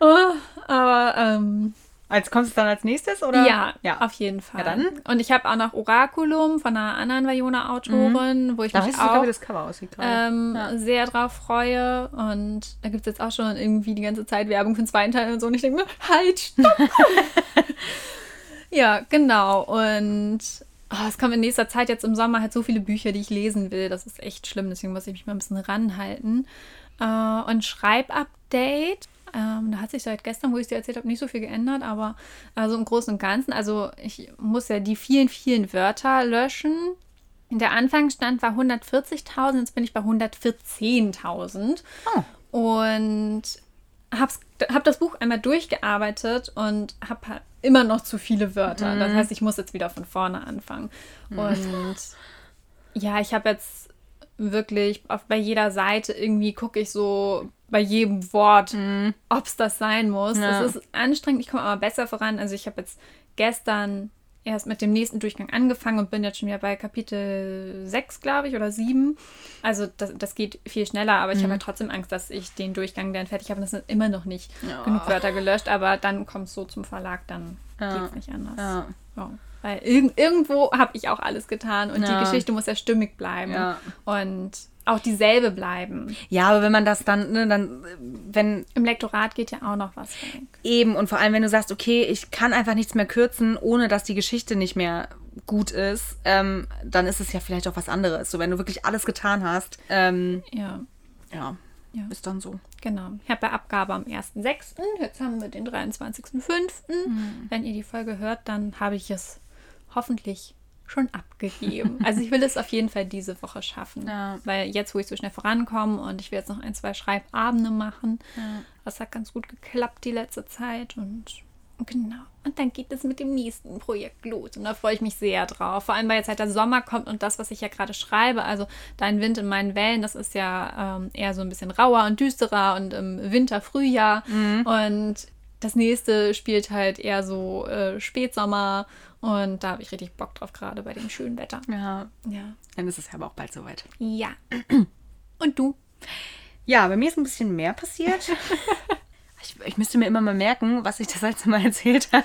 Speaker 1: oh, aber ähm,
Speaker 2: Als kommt es dann als nächstes, oder?
Speaker 1: ja,
Speaker 2: Ja.
Speaker 1: auf jeden Fall.
Speaker 2: Ja, dann.
Speaker 1: Und ich habe auch noch Oraculum von einer anderen Vajona-Autorin, wo ich
Speaker 2: Da
Speaker 1: mich
Speaker 2: du
Speaker 1: auch
Speaker 2: das Cover aussieht
Speaker 1: ähm,
Speaker 2: Ja.
Speaker 1: sehr drauf freue. Und da gibt es jetzt auch schon irgendwie die ganze Zeit Werbung für den zweiten Teil und so. Und ich denke mir, halt, stopp! *laughs* ja, genau. Und oh, es kommen in nächster Zeit jetzt im Sommer halt so viele Bücher, die ich lesen will. Das ist echt schlimm. Deswegen muss ich mich mal ein bisschen ranhalten. Äh, und Schreibupdate. Ähm, da hat sich seit gestern, wo ich es dir erzählt habe, nicht so viel geändert, aber also im Großen und Ganzen, also ich muss ja die vielen, vielen Wörter löschen. Der Anfangsstand war 140.000, jetzt bin ich bei 114.000.
Speaker 2: Oh.
Speaker 1: Und hab's, hab das Buch einmal durchgearbeitet und habe immer noch zu viele Wörter. Das heißt, ich muss jetzt wieder von vorne anfangen. Und ja, ich habe jetzt wirklich auf, bei jeder Seite irgendwie gucke ich so bei jedem Wort, ob es das sein muss.
Speaker 2: Ja.
Speaker 1: Es ist anstrengend, ich komme aber besser voran. Also ich habe jetzt gestern erst mit dem nächsten Durchgang angefangen und bin jetzt schon wieder bei Kapitel 6, glaube ich, oder 7. Also das, das geht viel schneller, aber ich habe halt trotzdem Angst, dass ich den Durchgang dann fertig habe. Und das sind immer noch nicht
Speaker 2: Ja.
Speaker 1: genug Wörter gelöscht, aber dann kommt es so zum Verlag, dann
Speaker 2: Ja.
Speaker 1: geht es nicht anders.
Speaker 2: Ja.
Speaker 1: Ja. Weil irg irgendwo habe ich auch alles getan und
Speaker 2: Ja.
Speaker 1: die Geschichte muss ja stimmig bleiben
Speaker 2: Ja.
Speaker 1: und auch dieselbe bleiben.
Speaker 2: Ja, aber wenn man das dann, ne, dann, wenn
Speaker 1: Im Lektorat geht ja auch noch was weg.
Speaker 2: eben und vor allem, wenn du sagst, okay, ich kann einfach nichts mehr kürzen, ohne dass die Geschichte nicht mehr gut ist, ähm, dann ist es ja vielleicht auch was anderes. So, wenn du wirklich alles getan hast, ähm,
Speaker 1: Ja,
Speaker 2: ja,
Speaker 1: Ja.
Speaker 2: ist dann so.
Speaker 1: genau. Ich habe ja Abgabe am 1.6. Jetzt haben wir den 23.5.
Speaker 2: Mhm.
Speaker 1: Wenn ihr die Folge hört, dann habe ich es hoffentlich schon abgegeben. Also ich will es auf jeden Fall diese Woche schaffen.
Speaker 2: Ja.
Speaker 1: Weil jetzt, wo ich so schnell vorankomme und ich will jetzt noch ein, zwei Schreibabende machen,
Speaker 2: Ja.
Speaker 1: das hat ganz gut geklappt die letzte Zeit und Genau. Und dann geht es mit dem nächsten Projekt los. Und da freue ich mich sehr drauf. Vor allem, weil jetzt halt der Sommer kommt und das, was ich ja gerade schreibe, also Dein Wind in meinen Wellen, das ist ja ähm, eher so ein bisschen rauer und düsterer und im Winter, Frühjahr. Und das nächste spielt halt eher so äh, Spätsommer. Und da habe ich richtig Bock drauf, gerade bei dem schönen Wetter.
Speaker 2: Ja.
Speaker 1: Ja.
Speaker 2: Dann ist es ja aber auch bald soweit.
Speaker 1: Ja. *clears throat* Und du?
Speaker 2: Ja, bei mir ist ein bisschen mehr passiert. *laughs* ich, ich müsste mir immer mal merken, was ich das letzte Mal *laughs* erzählt habe.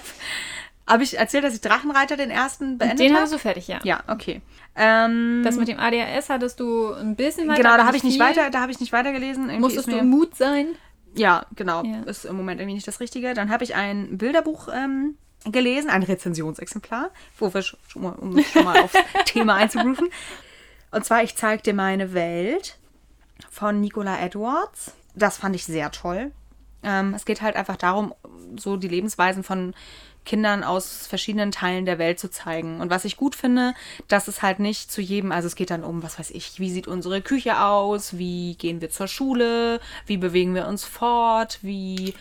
Speaker 2: Habe ich erzählt, dass ich Drachenreiter den ersten beendet
Speaker 1: Den
Speaker 2: habe?
Speaker 1: hast du fertig, ja.
Speaker 2: Ja, okay. Ähm,
Speaker 1: Das mit dem ADHS hattest du ein bisschen weiter.
Speaker 2: genau, da habe ich nicht
Speaker 1: viel.
Speaker 2: weiter, da habe ich nicht weitergelesen. Irgendwie
Speaker 1: Musstest du Mut sein?
Speaker 2: Ja, genau.
Speaker 1: Ja.
Speaker 2: Ist im Moment irgendwie nicht das Richtige. Dann habe ich ein Bilderbuch ähm, gelesen, ein Rezensionsexemplar, wo wir schon mal, um schon mal aufs *laughs* Thema einzurufen. Und zwar, ich zeig dir meine Welt von Nicola Edwards. Das fand ich sehr toll. Ähm, es geht halt einfach darum, so die Lebensweisen von Kindern aus verschiedenen Teilen der Welt zu zeigen. Und was ich gut finde, dass es halt nicht zu jedem, also es geht dann um, was weiß ich, wie sieht unsere Küche aus, wie gehen wir zur Schule, wie bewegen wir uns fort, wie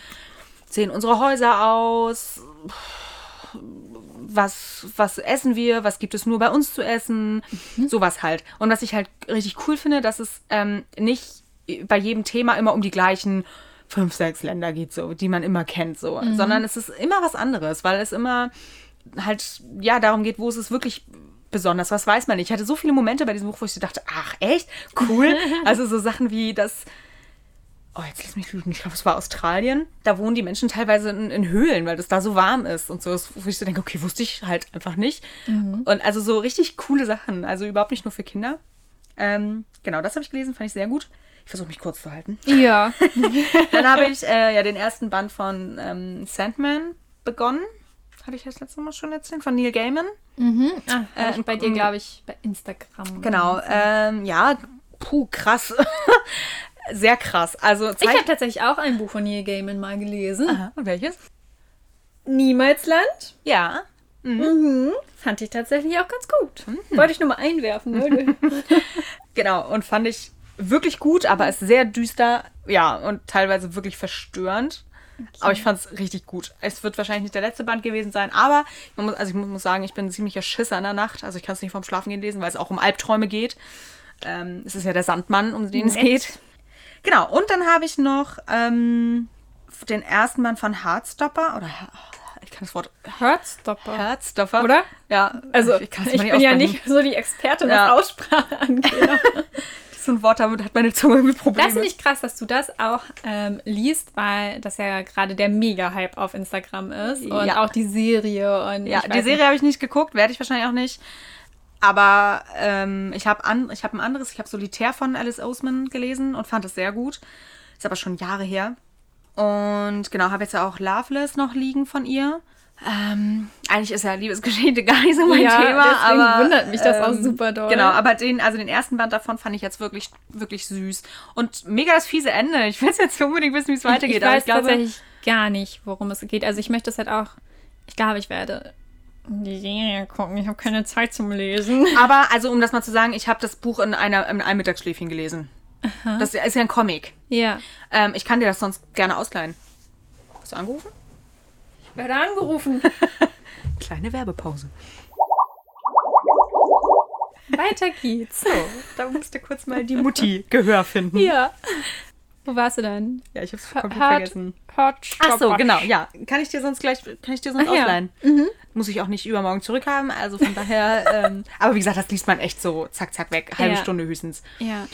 Speaker 2: sehen unsere Häuser aus, was, was essen wir, was gibt es nur bei uns zu essen, sowas halt. Und was ich halt richtig cool finde, dass es ähm, nicht bei jedem Thema immer um die gleichen fünf, sechs Länder geht, so, die man immer kennt, so, sondern es ist immer was anderes, weil es immer halt, ja, darum geht, wo es ist wirklich besonders, was weiß man nicht. Ich hatte so viele Momente bei diesem Buch, wo ich so dachte, ach, echt? Cool. *laughs* also so Sachen wie das, oh, jetzt lass mich lügen, ich glaube, es war Australien. Da wohnen die Menschen teilweise in, in Höhlen, weil das da so warm ist und so. Wo ich so denke, okay, wusste ich halt einfach nicht. Und also so richtig coole Sachen. Also überhaupt nicht nur für Kinder. Ähm, genau, das habe ich gelesen, fand ich sehr gut. Ich versuche mich kurz zu halten.
Speaker 1: Ja. *laughs*
Speaker 2: Dann habe ich äh, ja den ersten Band von ähm, Sandman begonnen. Hatte ich das letzte Mal schon erzählt? Von Neil Gaiman.
Speaker 1: Ah, hab
Speaker 2: Äh,
Speaker 1: ich bei dir, glaube ich, bei Instagram.
Speaker 2: Genau. Ähm, ja, puh, krass. *laughs* Sehr krass. Also
Speaker 1: Ich habe tatsächlich auch ein Buch von Neil Gaiman mal gelesen.
Speaker 2: Aha, und welches?
Speaker 1: Niemalsland.
Speaker 2: Ja.
Speaker 1: Mhm. Fand ich tatsächlich auch ganz gut. Wollte ich nur mal einwerfen. *laughs*
Speaker 2: Genau. Und fand ich wirklich gut, aber ist sehr düster. Ja, und teilweise wirklich verstörend. Aber ich fand es richtig gut. Es wird wahrscheinlich nicht der letzte Band gewesen sein, aber man muss, also ich muss sagen, ich bin ein ziemlicher Schisser in der Nacht. Also ich kann es nicht vorm Schlafen gehen lesen, weil es auch um Albträume geht. Ähm, es ist ja der Sandmann, um den es
Speaker 1: Nett.
Speaker 2: geht. Genau, und dann habe ich noch ähm, den ersten Band von Heartstopper. Oder ich kann das Wort
Speaker 1: Heartstopper.
Speaker 2: Heartstopper.
Speaker 1: Oder?
Speaker 2: Ja,
Speaker 1: Also, ich,
Speaker 2: kann's mal
Speaker 1: bin ja nicht so die Expertin,
Speaker 2: Ja.
Speaker 1: was Aussprache *laughs* angeht. *laughs*
Speaker 2: So ein Wort, damit hat meine Zunge irgendwie Probleme.
Speaker 1: Das finde ich krass, dass du das auch ähm, liest, weil das ja gerade der Mega-Hype auf Instagram ist. Und
Speaker 2: Ja.
Speaker 1: auch die Serie. Und
Speaker 2: Ja, die Serie habe ich nicht geguckt, werde ich wahrscheinlich auch nicht. Aber ähm, ich habe an, ich hab ein anderes, ich habe Solitär von Alice Oseman gelesen und fand es sehr gut. Ist aber schon Jahre her. Und genau, habe jetzt ja auch Loveless noch liegen von ihr. Ähm, eigentlich ist ja Liebesgeschichte *laughs* gar nicht so mein
Speaker 1: Ja,
Speaker 2: Thema,
Speaker 1: deswegen
Speaker 2: aber
Speaker 1: wundert mich das auch
Speaker 2: ähm,
Speaker 1: super doll.
Speaker 2: Genau, aber den, also den ersten Band davon fand ich jetzt wirklich, wirklich süß und mega das fiese Ende. Ich will jetzt unbedingt wissen, wie es weitergeht.
Speaker 1: Ich
Speaker 2: aber
Speaker 1: weiß tatsächlich gar nicht, worum es geht. Also ich möchte es halt auch, ich glaube, ich werde die Serie gucken. Ich habe keine Zeit zum Lesen. *laughs*
Speaker 2: Aber, also um das mal zu sagen, ich habe das Buch in, einer, in einem Mittagsschläfchen gelesen. Das ist ja ein Comic.
Speaker 1: Ja.
Speaker 2: Ähm, ich kann dir das sonst gerne ausleihen. Hast du angerufen?
Speaker 1: Werde angerufen. *laughs*
Speaker 2: Kleine Werbepause.
Speaker 1: Weiter geht's.
Speaker 2: So, da musste kurz mal die Mutti Gehör finden.
Speaker 1: Ja. Wo warst du denn?
Speaker 2: Ja, ich hab's komplett vergessen.
Speaker 1: Hört,
Speaker 2: Ach so, genau, ja. Kann ich dir sonst gleich, kann ich dir sonst
Speaker 1: Ach ja.
Speaker 2: ausleihen? Muss ich auch nicht übermorgen zurückhaben, also von daher, *laughs* ähm, aber wie gesagt, das liest man echt so zack, zack weg, halbe
Speaker 1: Ja.
Speaker 2: Stunde höchstens.
Speaker 1: Ja.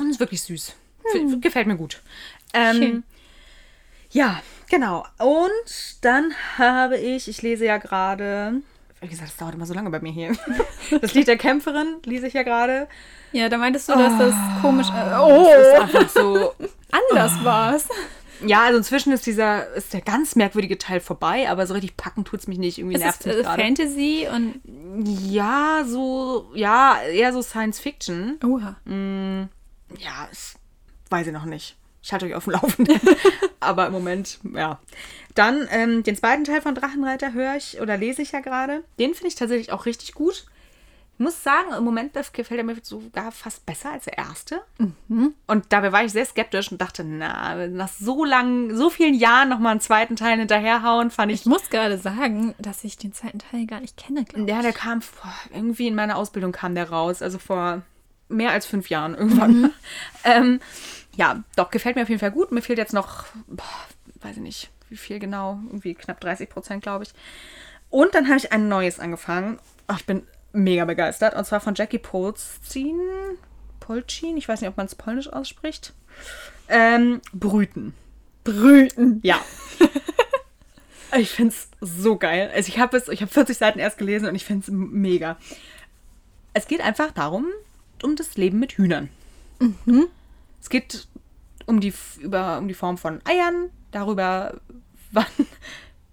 Speaker 2: Und ist wirklich süß. F- Gefällt mir gut. Ähm,
Speaker 1: Schön.
Speaker 2: Ja, genau. Und dann habe ich, ich lese ja gerade, wie gesagt, das dauert immer so lange bei mir hier. *laughs* Das Lied der Kämpferin lese ich ja gerade.
Speaker 1: Ja, da meintest du, dass das komisch. Äh,
Speaker 2: Das ist
Speaker 1: oh, *laughs*
Speaker 2: einfach so.
Speaker 1: anders war's.
Speaker 2: Ja, also inzwischen ist dieser, ist der ganz merkwürdige Teil vorbei, aber so richtig packen tut's mich nicht. Irgendwie
Speaker 1: Es
Speaker 2: nervt
Speaker 1: ist
Speaker 2: mich
Speaker 1: äh,
Speaker 2: gerade.
Speaker 1: Fantasy und.
Speaker 2: Ja, so, ja, eher so Science Fiction.
Speaker 1: Oha.
Speaker 2: Ja, es, weiß ich noch nicht. Ich halte euch auf dem Laufenden. *laughs* Aber im Moment, ja. Dann ähm, den zweiten Teil von Drachenreiter höre ich oder lese ich ja gerade. Den finde ich tatsächlich auch richtig gut. muss sagen, im Moment gefällt er mir sogar fast besser als der erste. Und dabei war ich sehr skeptisch und dachte, na, nach so langen, so vielen Jahren nochmal einen zweiten Teil hinterherhauen, fand ich.
Speaker 1: Ich muss gerade sagen, dass ich den zweiten Teil gar nicht kenne, glaube ich.
Speaker 2: Ja, der kam vor, irgendwie in meiner Ausbildung kam der raus, also vor mehr als fünf Jahren irgendwann. *laughs* Ähm, ja, doch, gefällt mir auf jeden Fall gut. Mir fehlt jetzt noch, boah, weiß ich nicht, wie viel genau, irgendwie knapp 30 Prozent, glaube ich. Und dann habe ich ein neues angefangen. Ach, ich bin mega begeistert. Und zwar von Jackie Polzin. Polcin, ich weiß nicht, ob man es polnisch ausspricht. Ähm, Brüten.
Speaker 1: Brüten.
Speaker 2: Ja. *laughs* ich finde es so geil. Also ich habe es, ich habe 40 Seiten erst gelesen und ich finde es mega. Es geht einfach darum, um das Leben mit Hühnern. Es geht um die, über, um die Form von Eiern, darüber, *laughs* wann,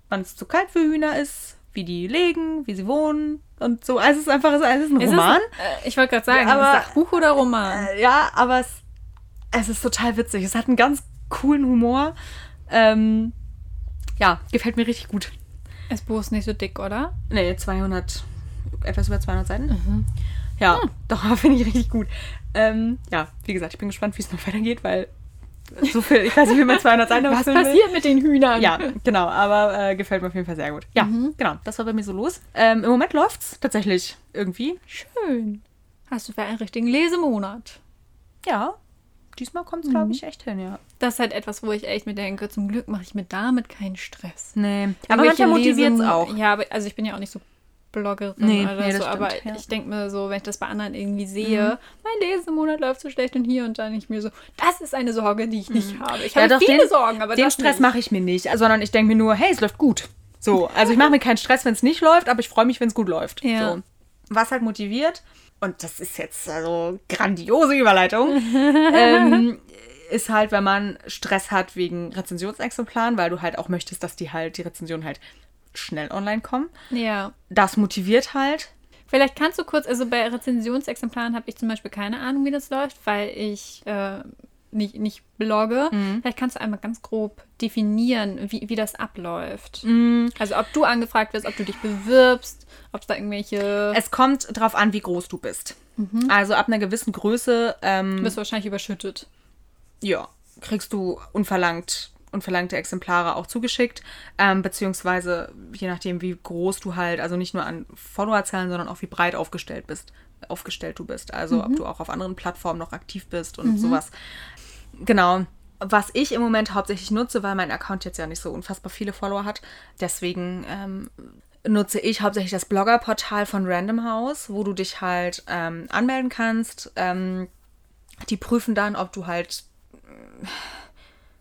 Speaker 2: wann es zu kalt für Hühner ist, wie die legen, wie sie wohnen und so. Also es ist einfach es ist ein
Speaker 1: Ist
Speaker 2: Roman.
Speaker 1: Es, äh, ich wollte gerade sagen,
Speaker 2: aber-
Speaker 1: ist das Buch oder Roman?
Speaker 2: Äh, ja, aber es, es ist total witzig. Es hat einen ganz coolen Humor. Ähm, ja, gefällt mir richtig gut.
Speaker 1: Das Buch ist nicht so dick, oder?
Speaker 2: Nee, 200, etwas über 200 Seiten. Ja, doch, *laughs* finde ich richtig gut. Ähm, ja, wie gesagt, ich bin gespannt, wie es noch weitergeht, weil so viel, ich weiß nicht, wie man 200 Seiten
Speaker 1: Was passiert mit den Hühnern?
Speaker 2: Ja, genau, aber äh, gefällt mir auf jeden Fall sehr gut. Ja, genau, das war bei mir so los. Ähm, Im Moment läuft's tatsächlich irgendwie.
Speaker 1: Schön. Hast du für einen richtigen Lesemonat.
Speaker 2: Ja, diesmal kommt's, glaube ich, echt hin, ja.
Speaker 1: Das ist halt etwas, wo ich echt mir denke, zum Glück mache ich mir damit keinen Stress.
Speaker 2: Nee, aber manchmal motiviert's
Speaker 1: Lesem-
Speaker 2: auch.
Speaker 1: Ja, aber also ich bin ja auch nicht so Bloggerin
Speaker 2: Nee,
Speaker 1: oder
Speaker 2: nee,
Speaker 1: so, aber
Speaker 2: stimmt, ja.
Speaker 1: ich denke mir so, wenn ich das bei anderen irgendwie sehe, mein Lesemonat läuft so schlecht und hier und da nicht mir so, das ist eine Sorge, die ich nicht habe. Ich habe viele Sorgen, aber
Speaker 2: den Stress mache ich mir nicht, also, sondern ich denke mir nur, hey, es läuft gut. So, also ich mache mir keinen Stress, wenn es nicht läuft, aber ich freue mich, wenn es gut läuft.
Speaker 1: Ja.
Speaker 2: So. Was halt motiviert, und das ist jetzt also grandiose Überleitung, *laughs* ähm, ist halt, wenn man Stress hat wegen Rezensionsexemplaren, weil du halt auch möchtest, dass die halt, die Rezensionen halt schnell online kommen.
Speaker 1: Ja.
Speaker 2: Das motiviert halt.
Speaker 1: Vielleicht kannst du kurz, also bei Rezensionsexemplaren habe ich zum Beispiel keine Ahnung, wie das läuft, weil ich äh, nicht, nicht blogge.
Speaker 2: Mhm.
Speaker 1: Vielleicht kannst du einmal ganz grob definieren, wie, wie das abläuft.
Speaker 2: Mhm.
Speaker 1: Also ob du angefragt wirst, ob du dich bewirbst, ob es da irgendwelche...
Speaker 2: Es kommt drauf an, wie groß du bist. Also ab einer gewissen Größe ähm,
Speaker 1: Du wirst wahrscheinlich überschüttet.
Speaker 2: ja, kriegst du unverlangt, unverlangte Exemplare auch zugeschickt, ähm, beziehungsweise je nachdem, wie groß du halt, also nicht nur an Followerzahlen, sondern auch wie breit aufgestellt bist, aufgestellt du bist. Also ob du auch auf anderen Plattformen noch aktiv bist und sowas. Genau. Was ich im Moment hauptsächlich nutze, weil mein Account jetzt ja nicht so unfassbar viele Follower hat, deswegen ähm, nutze ich hauptsächlich das Bloggerportal von Random House, wo du dich halt ähm, anmelden kannst. Ähm, die prüfen dann, ob du halt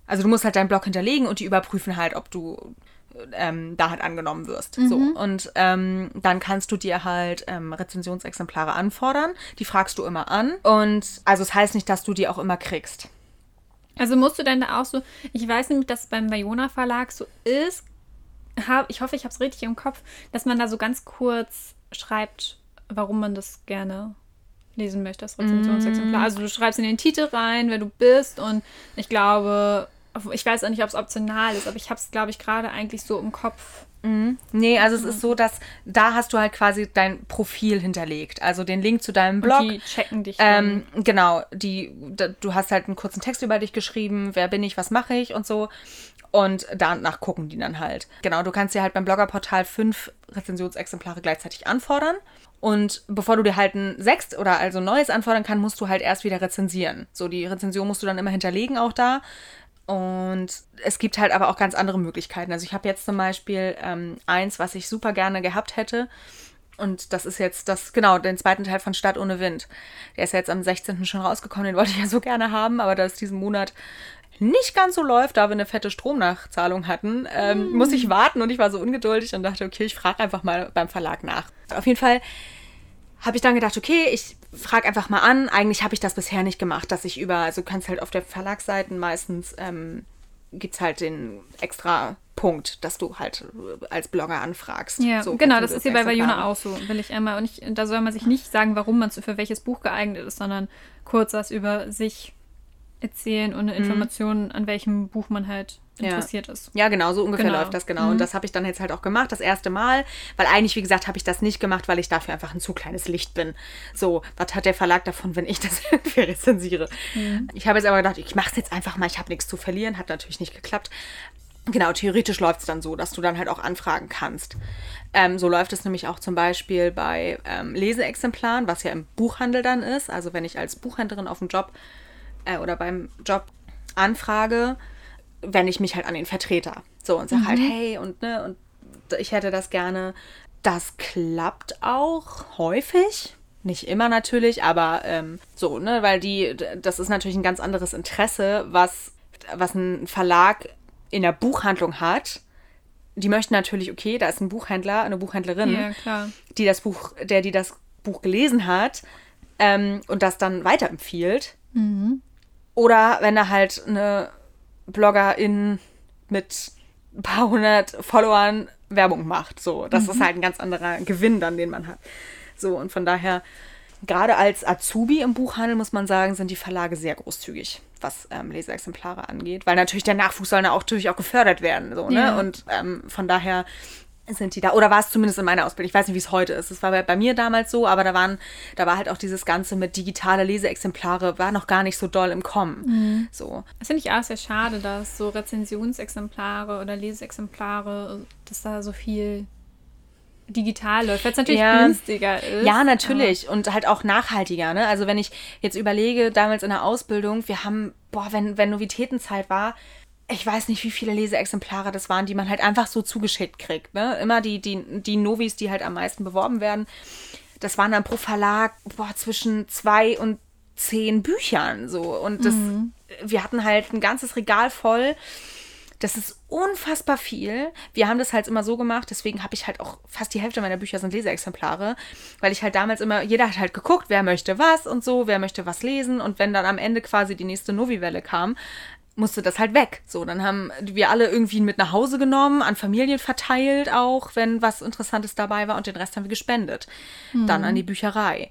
Speaker 2: also du musst halt deinen Blog hinterlegen und die überprüfen halt, ob du ähm, da halt angenommen wirst. So. Und ähm, dann kannst du dir halt ähm, Rezensionsexemplare anfordern. Die fragst du immer an. Und also es heißt nicht, dass du die auch immer kriegst.
Speaker 1: Also musst du denn da auch so, ich weiß nämlich, dass es beim Bayona Verlag so ist, hab, ich hoffe, ich habe es richtig im Kopf, dass man da so ganz kurz schreibt, warum man das gerne lesen möchte, das Rezensionsexemplar. Also du schreibst in den Titel rein, wer du bist und ich glaube, ich weiß auch nicht, ob es optional ist, aber ich habe es, glaube ich, gerade eigentlich so im Kopf.
Speaker 2: Nee, also es ist so, dass da hast du halt quasi dein Profil hinterlegt. Also den Link zu deinem Blog.
Speaker 1: Die checken dich.
Speaker 2: Ähm, genau, die, da, du hast halt einen kurzen Text über dich geschrieben, wer bin ich, was mache ich und so. Und danach gucken die dann halt. Genau, du kannst dir halt beim Bloggerportal fünf Rezensionsexemplare gleichzeitig anfordern. Und bevor du dir halt ein sechst oder also neues anfordern kannst, musst du halt erst wieder rezensieren. So, die Rezension musst du dann immer hinterlegen auch da. Und es gibt halt aber auch ganz andere Möglichkeiten. Also ich habe jetzt zum Beispiel ähm, eins, was ich super gerne gehabt hätte. Und das ist jetzt das, genau, den zweiten Teil von Stadt ohne Wind. Der ist ja jetzt am 16. schon rausgekommen, den wollte ich ja so gerne haben, aber da es diesen Monat nicht ganz so läuft, da wir eine fette Stromnachzahlung hatten, ähm, muss ich warten und ich war so ungeduldig und dachte, okay, ich frage einfach mal beim Verlag nach. Auf jeden Fall habe ich dann gedacht, okay, ich frage einfach mal an. Eigentlich habe ich das bisher nicht gemacht, dass ich über, also du kannst halt auf der Verlagsseiten meistens, ähm, gibt es halt den extra Punkt, dass du halt als Blogger anfragst.
Speaker 1: Ja,
Speaker 2: So
Speaker 1: genau, das ist hier bei. Bayona auch so, will ich einmal. Und ich, da soll man sich nicht sagen, warum man für welches Buch geeignet ist, sondern kurz was über sich erzählen und eine
Speaker 2: Mhm.
Speaker 1: An welchem Buch man halt interessiert ist.
Speaker 2: Ja, genau, so ungefähr
Speaker 1: Genau.
Speaker 2: läuft das genau. Und das habe ich dann jetzt halt auch gemacht, das erste Mal. Weil eigentlich, wie gesagt, habe ich das nicht gemacht, weil ich dafür einfach ein zu kleines Licht bin. So, was hat der Verlag davon, wenn ich *laughs* das irgendwie rezensiere? Ich habe jetzt aber gedacht, ich mache es jetzt einfach mal, ich habe nichts zu verlieren. Hat natürlich nicht geklappt. Genau, theoretisch läuft es dann so, dass du dann halt auch anfragen kannst. Ähm, so läuft es nämlich auch zum Beispiel bei ähm, Leseexemplaren, was ja im Buchhandel dann ist. Also wenn ich als Buchhändlerin auf dem Job äh, oder beim Job anfrage, wende ich mich halt an den Vertreter. So und sage halt, hey, und ne, und ich hätte das gerne. Das klappt auch häufig. Nicht immer natürlich, aber ähm, so, ne, weil die, das ist natürlich ein ganz anderes Interesse, was, was ein Verlag in der Buchhandlung hat. Die möchten natürlich, okay, da ist ein Buchhändler, eine Buchhändlerin,
Speaker 1: Ja,
Speaker 2: die das Buch, der die das Buch gelesen hat ähm, und das dann weiterempfiehlt. Oder wenn da halt eine Bloggerin mit ein paar hundert Followern Werbung macht. So, das ist halt ein ganz anderer Gewinn dann, den man hat. So, und von daher, gerade als Azubi im Buchhandel, muss man sagen, sind die Verlage sehr großzügig, was ähm, Leseexemplare angeht. Weil natürlich der Nachwuchs soll auch natürlich auch gefördert werden. So, ne?
Speaker 1: Ja.
Speaker 2: Und ähm, von daher sind die da. Oder war es zumindest in meiner Ausbildung. Ich weiß nicht, wie es heute ist. Es war bei, bei mir damals so, aber da waren, da war halt auch dieses Ganze mit digitale Leseexemplare, war noch gar nicht so doll im Kommen. So.
Speaker 1: Das finde ich auch sehr schade, dass so Rezensionsexemplare oder Leseexemplare, dass da so viel digital läuft, weil es natürlich
Speaker 2: Ja.
Speaker 1: günstiger ist.
Speaker 2: Ja, natürlich. Und halt auch nachhaltiger, ne? Also wenn ich jetzt überlege, damals in der Ausbildung, wir haben, boah, wenn, wenn Novitätenzeit war, ich weiß nicht, wie viele Leseexemplare das waren, die man halt einfach so zugeschickt kriegt, ne? Immer die, die, die Novis, die halt am meisten beworben werden. Das waren dann pro Verlag, boah, zwischen zwei und zehn Büchern, so. Und das, wir hatten halt ein ganzes Regal voll. Das ist unfassbar viel. Wir haben das halt immer so gemacht, deswegen habe ich halt auch fast die Hälfte meiner Bücher sind Leseexemplare, weil ich halt damals immer, jeder hat halt geguckt, wer möchte was und so, wer möchte was lesen und wenn dann am Ende quasi die nächste Novi-Welle kam, musste das halt weg. So, dann haben wir alle irgendwie mit nach Hause genommen, an Familien verteilt auch, wenn was Interessantes dabei war und den Rest haben wir gespendet. Dann an die Bücherei.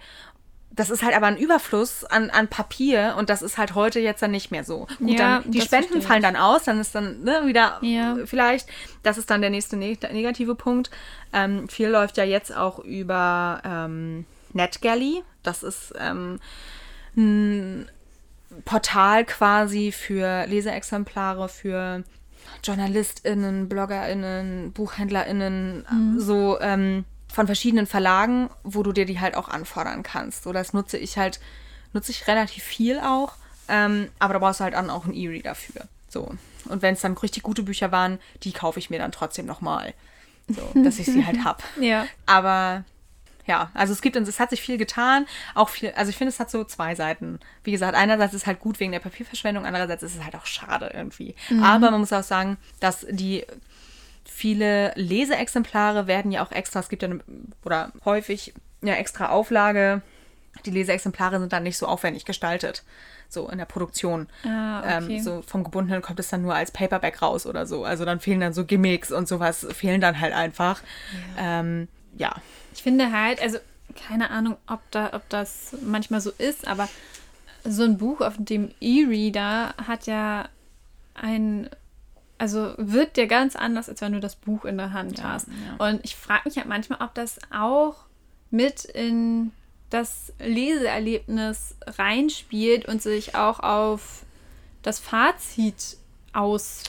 Speaker 2: Das ist halt aber ein Überfluss an, an Papier und das ist halt heute jetzt dann nicht mehr so. Gut,
Speaker 1: Ja,
Speaker 2: dann, die Spenden
Speaker 1: verstehe
Speaker 2: fallen dann aus, dann ist dann ne, wieder
Speaker 1: Ja.
Speaker 2: vielleicht, das ist dann der nächste neg negative Punkt. Ähm, viel läuft ja jetzt auch über ähm, NetGalley. Das ist ähm, ein Portal quasi für Leseexemplare, für JournalistInnen, BloggerInnen, BuchhändlerInnen, so ähm, von verschiedenen Verlagen, wo du dir die halt auch anfordern kannst. So, das nutze ich halt, nutze ich relativ viel auch. Ähm, aber da brauchst du halt dann auch einen E-Reader für. So. Und wenn es dann richtig gute Bücher waren, die kaufe ich mir dann trotzdem nochmal. So, dass ich sie halt *laughs* hab.
Speaker 1: Ja.
Speaker 2: Aber ja, also es gibt es hat sich viel getan, auch viel, also ich finde, es hat so zwei Seiten. Wie gesagt, einerseits ist es halt gut wegen der Papierverschwendung, andererseits ist es halt auch schade irgendwie. Aber man muss auch sagen, dass die viele Leseexemplare werden ja auch extra, es gibt ja eine, oder häufig eine extra Auflage. Die Leseexemplare sind dann nicht so aufwendig gestaltet, so in der Produktion.
Speaker 1: Ah, okay.
Speaker 2: ähm, so vom Gebundenen kommt es dann nur als Paperback raus oder so. Also dann fehlen dann so Gimmicks und sowas, fehlen dann halt einfach. Ja. Ähm, ja.
Speaker 1: Ich finde halt, also keine Ahnung, ob, da, ob das manchmal so ist, aber so ein Buch auf dem E-Reader hat ja ein, also wirkt ja ganz anders, als wenn du das Buch in der Hand hast. Und ich frage mich halt manchmal, ob das auch mit in das Leseerlebnis reinspielt und sich auch auf das Fazit aus,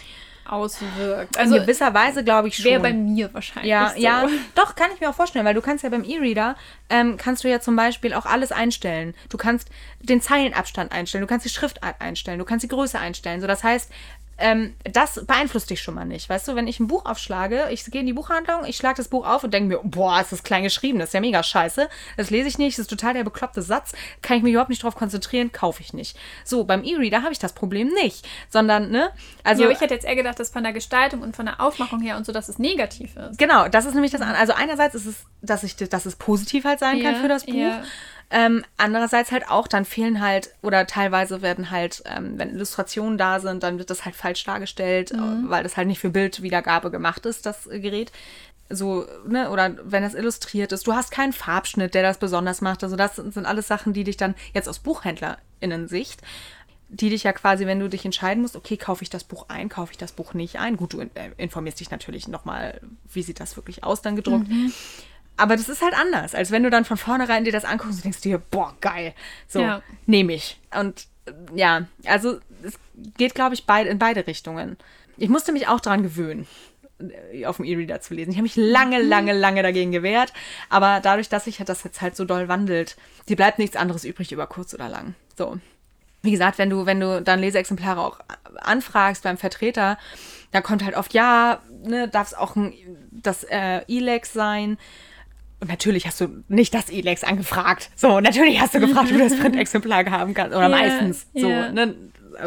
Speaker 1: auswirkt.
Speaker 2: Also in gewisser Weise glaube ich schon.
Speaker 1: wäre bei mir wahrscheinlich
Speaker 2: ja,
Speaker 1: so.
Speaker 2: ja, *laughs* doch, kann ich mir auch vorstellen, weil du kannst ja beim E-Reader, ähm, kannst du ja zum Beispiel auch alles einstellen. Du kannst den Zeilenabstand einstellen, du kannst die Schriftart einstellen, du kannst die Größe einstellen. So, das heißt, ähm, das beeinflusst dich schon mal nicht. Weißt du, wenn ich ein Buch aufschlage, ich gehe in die Buchhandlung, ich schlage das Buch auf und denke mir, boah, ist das klein geschrieben, das ist ja mega scheiße. Das lese ich nicht, das ist total der bekloppte Satz, kann ich mich überhaupt nicht drauf konzentrieren, kaufe ich nicht. So, beim E-Reader habe ich das Problem nicht, sondern, ne, also.
Speaker 1: ja, aber ich hätte jetzt eher gedacht, dass von der Gestaltung und von der Aufmachung her und so, dass es negativ ist.
Speaker 2: Genau, das ist nämlich das. an- Also einerseits ist es, dass ich, dass es positiv halt sein kann
Speaker 1: Ja,
Speaker 2: für das Buch.
Speaker 1: ja.
Speaker 2: Ähm, andererseits halt auch, dann fehlen halt oder teilweise werden halt, ähm, wenn Illustrationen da sind, dann wird das halt falsch dargestellt,
Speaker 1: Mhm.
Speaker 2: äh, weil das halt nicht für Bildwiedergabe gemacht ist, das äh, Gerät. So, ne, oder wenn das illustriert ist, du hast keinen Farbschnitt, der das besonders macht. Also das sind alles Sachen, die dich dann jetzt aus BuchhändlerInnen-Sicht die dich ja quasi, wenn du dich entscheiden musst, okay, kaufe ich das Buch ein, kaufe ich das Buch nicht ein. Gut, du äh, informierst dich natürlich nochmal, wie sieht das wirklich aus, dann gedruckt.
Speaker 1: Mhm.
Speaker 2: Aber das ist halt anders, als wenn du dann von vornherein dir das anguckst und denkst dir, boah, geil, so,
Speaker 1: Ja.
Speaker 2: nehme ich. Und äh, ja, also es geht, glaube ich, beid, in beide Richtungen. Ich musste mich auch daran gewöhnen, äh, auf dem E-Reader zu lesen. Ich habe mich lange, lange, lange dagegen gewehrt. Aber dadurch, dass sich das jetzt halt so doll wandelt, dir bleibt nichts anderes übrig über kurz oder lang. So. Wie gesagt, wenn du, wenn du dann Leseexemplare auch anfragst beim Vertreter, dann kommt halt oft, ja, ne, darf es auch ein, das äh, E-Lex sein. Und natürlich hast du nicht das E-Lex angefragt. So, natürlich hast du gefragt, ob du das Printexemplar haben kannst. Oder
Speaker 1: Ja,
Speaker 2: meistens. So,
Speaker 1: ja.
Speaker 2: ne?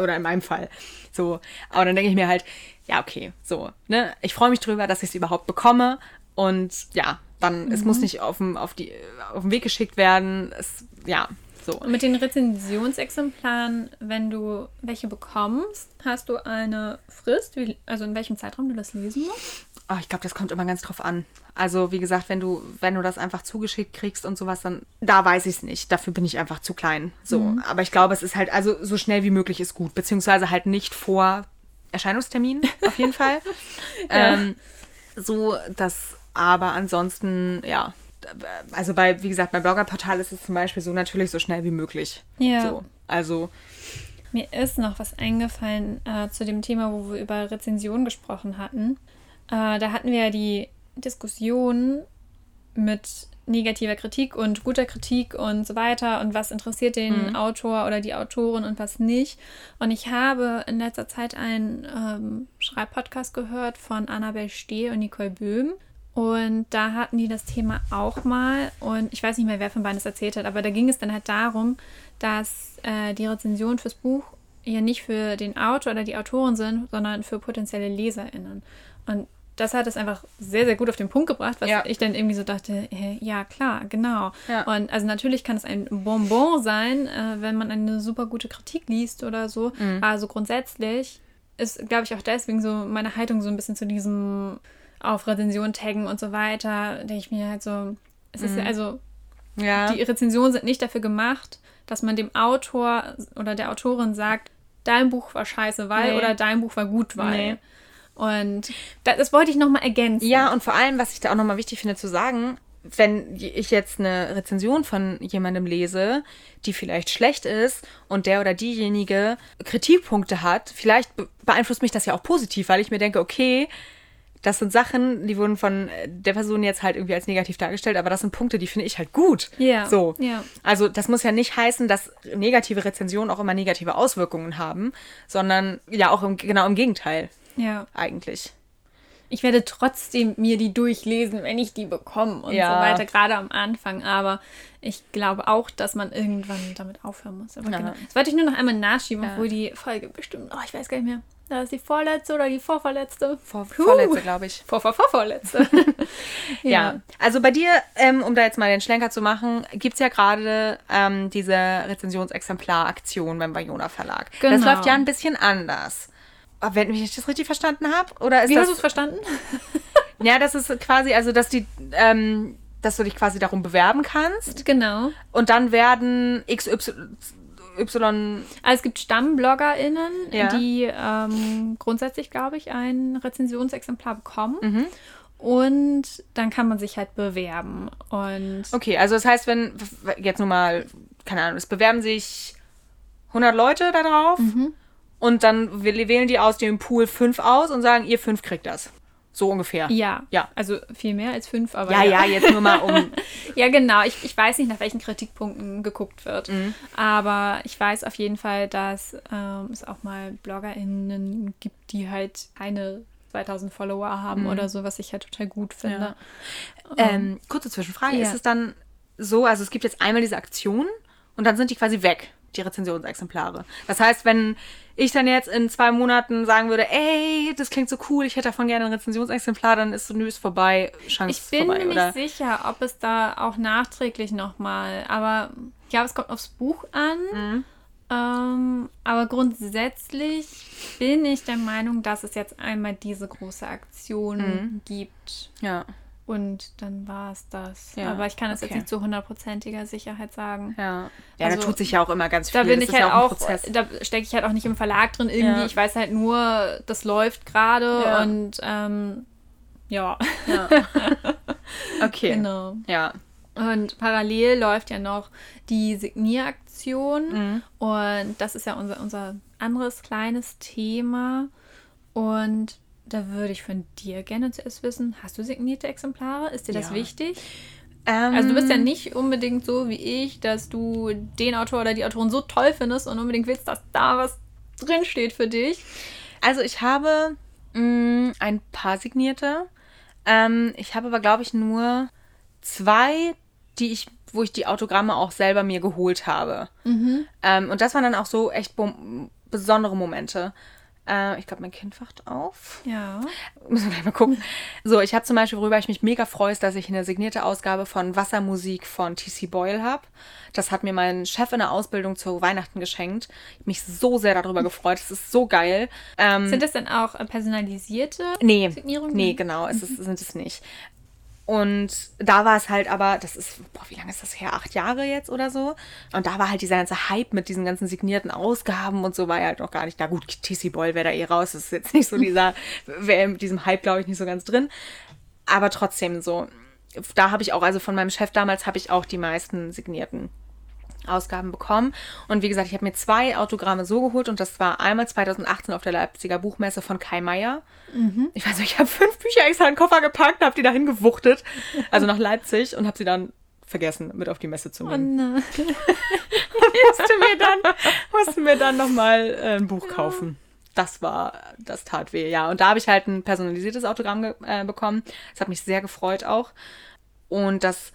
Speaker 2: Oder in meinem Fall. So. Aber dann denke ich mir halt, ja, okay, so, ne? Ich freue mich drüber, dass ich es überhaupt bekomme. Und ja, dann, es muss nicht auf den, auf, die, auf den Weg geschickt werden. Es, ja, so.
Speaker 1: Und mit den Rezensionsexemplaren, wenn du welche bekommst, hast du eine Frist, wie, also in welchem Zeitraum du das lesen musst?
Speaker 2: Ah, ich glaube, das kommt immer ganz drauf an. Also, wie gesagt, wenn du, wenn du das einfach zugeschickt kriegst und sowas, dann da weiß ich es nicht. Dafür bin ich einfach zu klein. So. Aber ich glaube, es ist halt, also so schnell wie möglich ist gut. Beziehungsweise halt nicht vor Erscheinungstermin, auf jeden Fall. *laughs*
Speaker 1: Ja.
Speaker 2: ähm, so, dass, aber ansonsten, ja. Also bei, wie gesagt, beim Bloggerportal ist es zum Beispiel so natürlich so schnell wie möglich.
Speaker 1: Ja.
Speaker 2: So. Also,
Speaker 1: Mir ist noch was eingefallen äh, zu dem Thema, wo wir über Rezensionen gesprochen hatten. Äh, da hatten wir ja die Diskussion mit negativer Kritik und guter Kritik und so weiter und was interessiert den Autor oder die Autorin und was nicht. Und ich habe in letzter Zeit einen ähm, Schreibpodcast gehört von Annabel Steh und Nicole Böhm. Und da hatten die das Thema auch mal. Und ich weiß nicht mehr, wer von beiden es erzählt hat, aber da ging es dann halt darum, dass äh, die Rezensionen fürs Buch ja nicht für den Autor oder die Autorin sind, sondern für potenzielle LeserInnen. Und das hat es einfach sehr, sehr gut auf den Punkt gebracht, was
Speaker 2: Ja.
Speaker 1: ich dann irgendwie so dachte, hä, ja klar, genau.
Speaker 2: Ja.
Speaker 1: Und also natürlich kann es ein Bonbon sein, äh, wenn man eine super gute Kritik liest oder so. Also grundsätzlich ist, glaube ich, auch deswegen so meine Haltung so ein bisschen zu diesem auf Rezension taggen und so weiter, denke ich mir halt so, es ist ja also
Speaker 2: ja.
Speaker 1: die Rezensionen sind nicht dafür gemacht, dass man dem Autor oder der Autorin sagt, dein Buch war scheiße, weil
Speaker 2: Nee.
Speaker 1: oder dein Buch war gut, weil.
Speaker 2: Nee.
Speaker 1: Und das, das wollte ich nochmal ergänzen.
Speaker 2: Ja, und vor allem, was ich da auch nochmal wichtig finde zu sagen, wenn ich jetzt eine Rezension von jemandem lese, die vielleicht schlecht ist und der oder diejenige Kritikpunkte hat, vielleicht be- beeinflusst mich das ja auch positiv, weil ich mir denke, okay, das sind Sachen, die wurden von der Person jetzt halt irgendwie als negativ dargestellt, aber das sind Punkte, die finde ich halt gut.
Speaker 1: Ja,
Speaker 2: So.
Speaker 1: ja.
Speaker 2: Also das muss ja nicht heißen, dass negative Rezensionen auch immer negative Auswirkungen haben, sondern ja auch im, genau im Gegenteil
Speaker 1: Ja.
Speaker 2: eigentlich.
Speaker 1: Ich werde trotzdem mir die durchlesen, wenn ich die bekomme und
Speaker 2: Ja.
Speaker 1: so weiter, gerade am Anfang. Aber ich glaube auch, dass man irgendwann damit aufhören muss. Aber
Speaker 2: Ja.
Speaker 1: genau. Das wollte ich nur noch einmal nachschieben,
Speaker 2: Ja.
Speaker 1: obwohl die Folge bestimmt, oh, ich weiß gar nicht mehr. Das ist die vorletzte oder die vorvorletzte?
Speaker 2: Vor. Vorletzte, glaube ich.
Speaker 1: Vor, vor, vor, vorletzte. *laughs* *laughs*
Speaker 2: Ja. also bei dir, ähm, um da jetzt mal den Schlenker zu machen, gibt es ja gerade ähm, diese Rezensionsexemplar-Aktion beim Bayona Verlag. Das
Speaker 1: Genau.
Speaker 2: läuft ja ein bisschen anders. Aber wenn ich das richtig verstanden habe? Oder ist
Speaker 1: Wie hast du
Speaker 2: das.
Speaker 1: es verstanden? *laughs*
Speaker 2: Ja, das ist quasi, also dass die, ähm, dass du dich quasi darum bewerben kannst
Speaker 1: Genau.
Speaker 2: und dann werden XY. Y,
Speaker 1: Also es gibt StammbloggerInnen,
Speaker 2: Ja.
Speaker 1: die ähm, grundsätzlich, glaube ich, ein Rezensionsexemplar bekommen.
Speaker 2: Mhm.
Speaker 1: Und dann kann man sich halt bewerben. Und
Speaker 2: okay, also das heißt, wenn jetzt nur mal, keine Ahnung, es bewerben sich 100 Leute da drauf
Speaker 1: Mhm.
Speaker 2: Und dann wählen die aus dem Pool fünf aus und sagen, ihr fünf kriegt das. So ungefähr.
Speaker 1: ja,
Speaker 2: Ja.
Speaker 1: also viel mehr als fünf, aber
Speaker 2: Ja, ja, jetzt nur mal um. *laughs*
Speaker 1: Ja, genau. Ich, ich weiß nicht, nach welchen Kritikpunkten geguckt wird.
Speaker 2: Mhm.
Speaker 1: Aber ich weiß auf jeden Fall, dass ähm, es auch mal BloggerInnen gibt, die halt keine 2000 Follower haben oder so, was ich halt total gut finde.
Speaker 2: Mhm. ähm, kurze Zwischenfrage.
Speaker 1: Ja.
Speaker 2: Ist es dann so, also es gibt jetzt einmal diese Aktion und dann sind die quasi weg, die Rezensionsexemplare. Das heißt, wenn ich dann jetzt in zwei Monaten sagen würde, ey, das klingt so cool, ich hätte davon gerne ein Rezensionsexemplar, dann ist so, nö, ist vorbei, Chance
Speaker 1: Ich bin
Speaker 2: vorbei,
Speaker 1: mir nicht
Speaker 2: oder?
Speaker 1: sicher, ob es da auch nachträglich nochmal, aber ich glaube, es kommt aufs Buch an.
Speaker 2: Mhm.
Speaker 1: Ähm, aber grundsätzlich bin ich der Meinung, dass es jetzt einmal diese große Aktion
Speaker 2: Mhm.
Speaker 1: gibt.
Speaker 2: Ja.
Speaker 1: Und dann war es das.
Speaker 2: Ja,
Speaker 1: Aber ich kann das
Speaker 2: okay.
Speaker 1: jetzt nicht zu hundertprozentiger Sicherheit sagen.
Speaker 2: Ja, ja
Speaker 1: Also,
Speaker 2: da tut sich ja auch immer ganz viel.
Speaker 1: Da bin
Speaker 2: Das
Speaker 1: ich
Speaker 2: ja
Speaker 1: halt
Speaker 2: ein
Speaker 1: auch, da stecke ich halt auch nicht im Verlag drin irgendwie.
Speaker 2: Ja.
Speaker 1: Ich weiß halt nur, das läuft gerade
Speaker 2: Ja.
Speaker 1: und ähm, ja,
Speaker 2: Ja. *laughs* Okay.
Speaker 1: genau.
Speaker 2: Ja.
Speaker 1: Und parallel läuft ja noch die Signieraktion.
Speaker 2: Mhm.
Speaker 1: Und das ist ja unser, unser anderes kleines Thema. Und da würde ich von dir gerne zuerst wissen, hast du signierte Exemplare? Ist dir das
Speaker 2: Ja.
Speaker 1: wichtig?
Speaker 2: Ähm,
Speaker 1: Also du bist ja nicht unbedingt so wie ich, dass du den Autor oder die Autorin so toll findest und unbedingt willst, dass da was drinsteht für dich.
Speaker 2: Also ich habe mh, ein paar signierte. Ähm, ich habe aber, glaube ich, nur zwei, die ich, wo ich die Autogramme auch selber mir geholt habe. Ähm, und das waren dann auch so echt besondere Momente. Äh, ich glaube, mein Kind wacht auf.
Speaker 1: Ja.
Speaker 2: Müssen wir gleich mal gucken. So, ich habe zum Beispiel, worüber ich mich mega freue, ist, dass ich eine signierte Ausgabe von Wassermusik von T.C. Boyle habe. Das hat mir mein Chef in der Ausbildung zu Weihnachten geschenkt. Ich hab mich so sehr darüber gefreut. Das ist so geil. Ähm,
Speaker 1: Sind das dann auch äh, personalisierte
Speaker 2: Nee,
Speaker 1: Signierungen?
Speaker 2: nee, genau, es ist, sind es nicht. Und da war es halt aber, das ist, boah, wie lange ist das her? Acht Jahre jetzt oder so? Und da war halt dieser ganze Hype mit diesen ganzen signierten Ausgaben und so war ja halt noch gar nicht. Na gut, TC Boyle wäre da eh raus. Das ist jetzt nicht so *laughs* dieser, wäre mit diesem Hype, glaube ich, nicht so ganz drin. Aber trotzdem so. Da habe ich auch, also von meinem Chef damals habe ich auch die meisten signierten Ausgaben bekommen. Und wie gesagt, ich habe mir zwei Autogramme so geholt und das war einmal 2018 auf der Leipziger Buchmesse von Kai Meier. Ich weiß nicht, ich habe fünf Bücher extra in den Koffer gepackt und habe die dahin gewuchtet, also nach Leipzig und habe sie dann vergessen, mit auf die Messe zu
Speaker 1: Oh
Speaker 2: nehmen.
Speaker 1: nein. *laughs*
Speaker 2: musste mir dann, musste mir dann nochmal äh, ein Buch kaufen. Das war, das tat weh, ja. Und da habe ich halt ein personalisiertes Autogramm äh, bekommen. Das hat mich sehr gefreut auch. Und das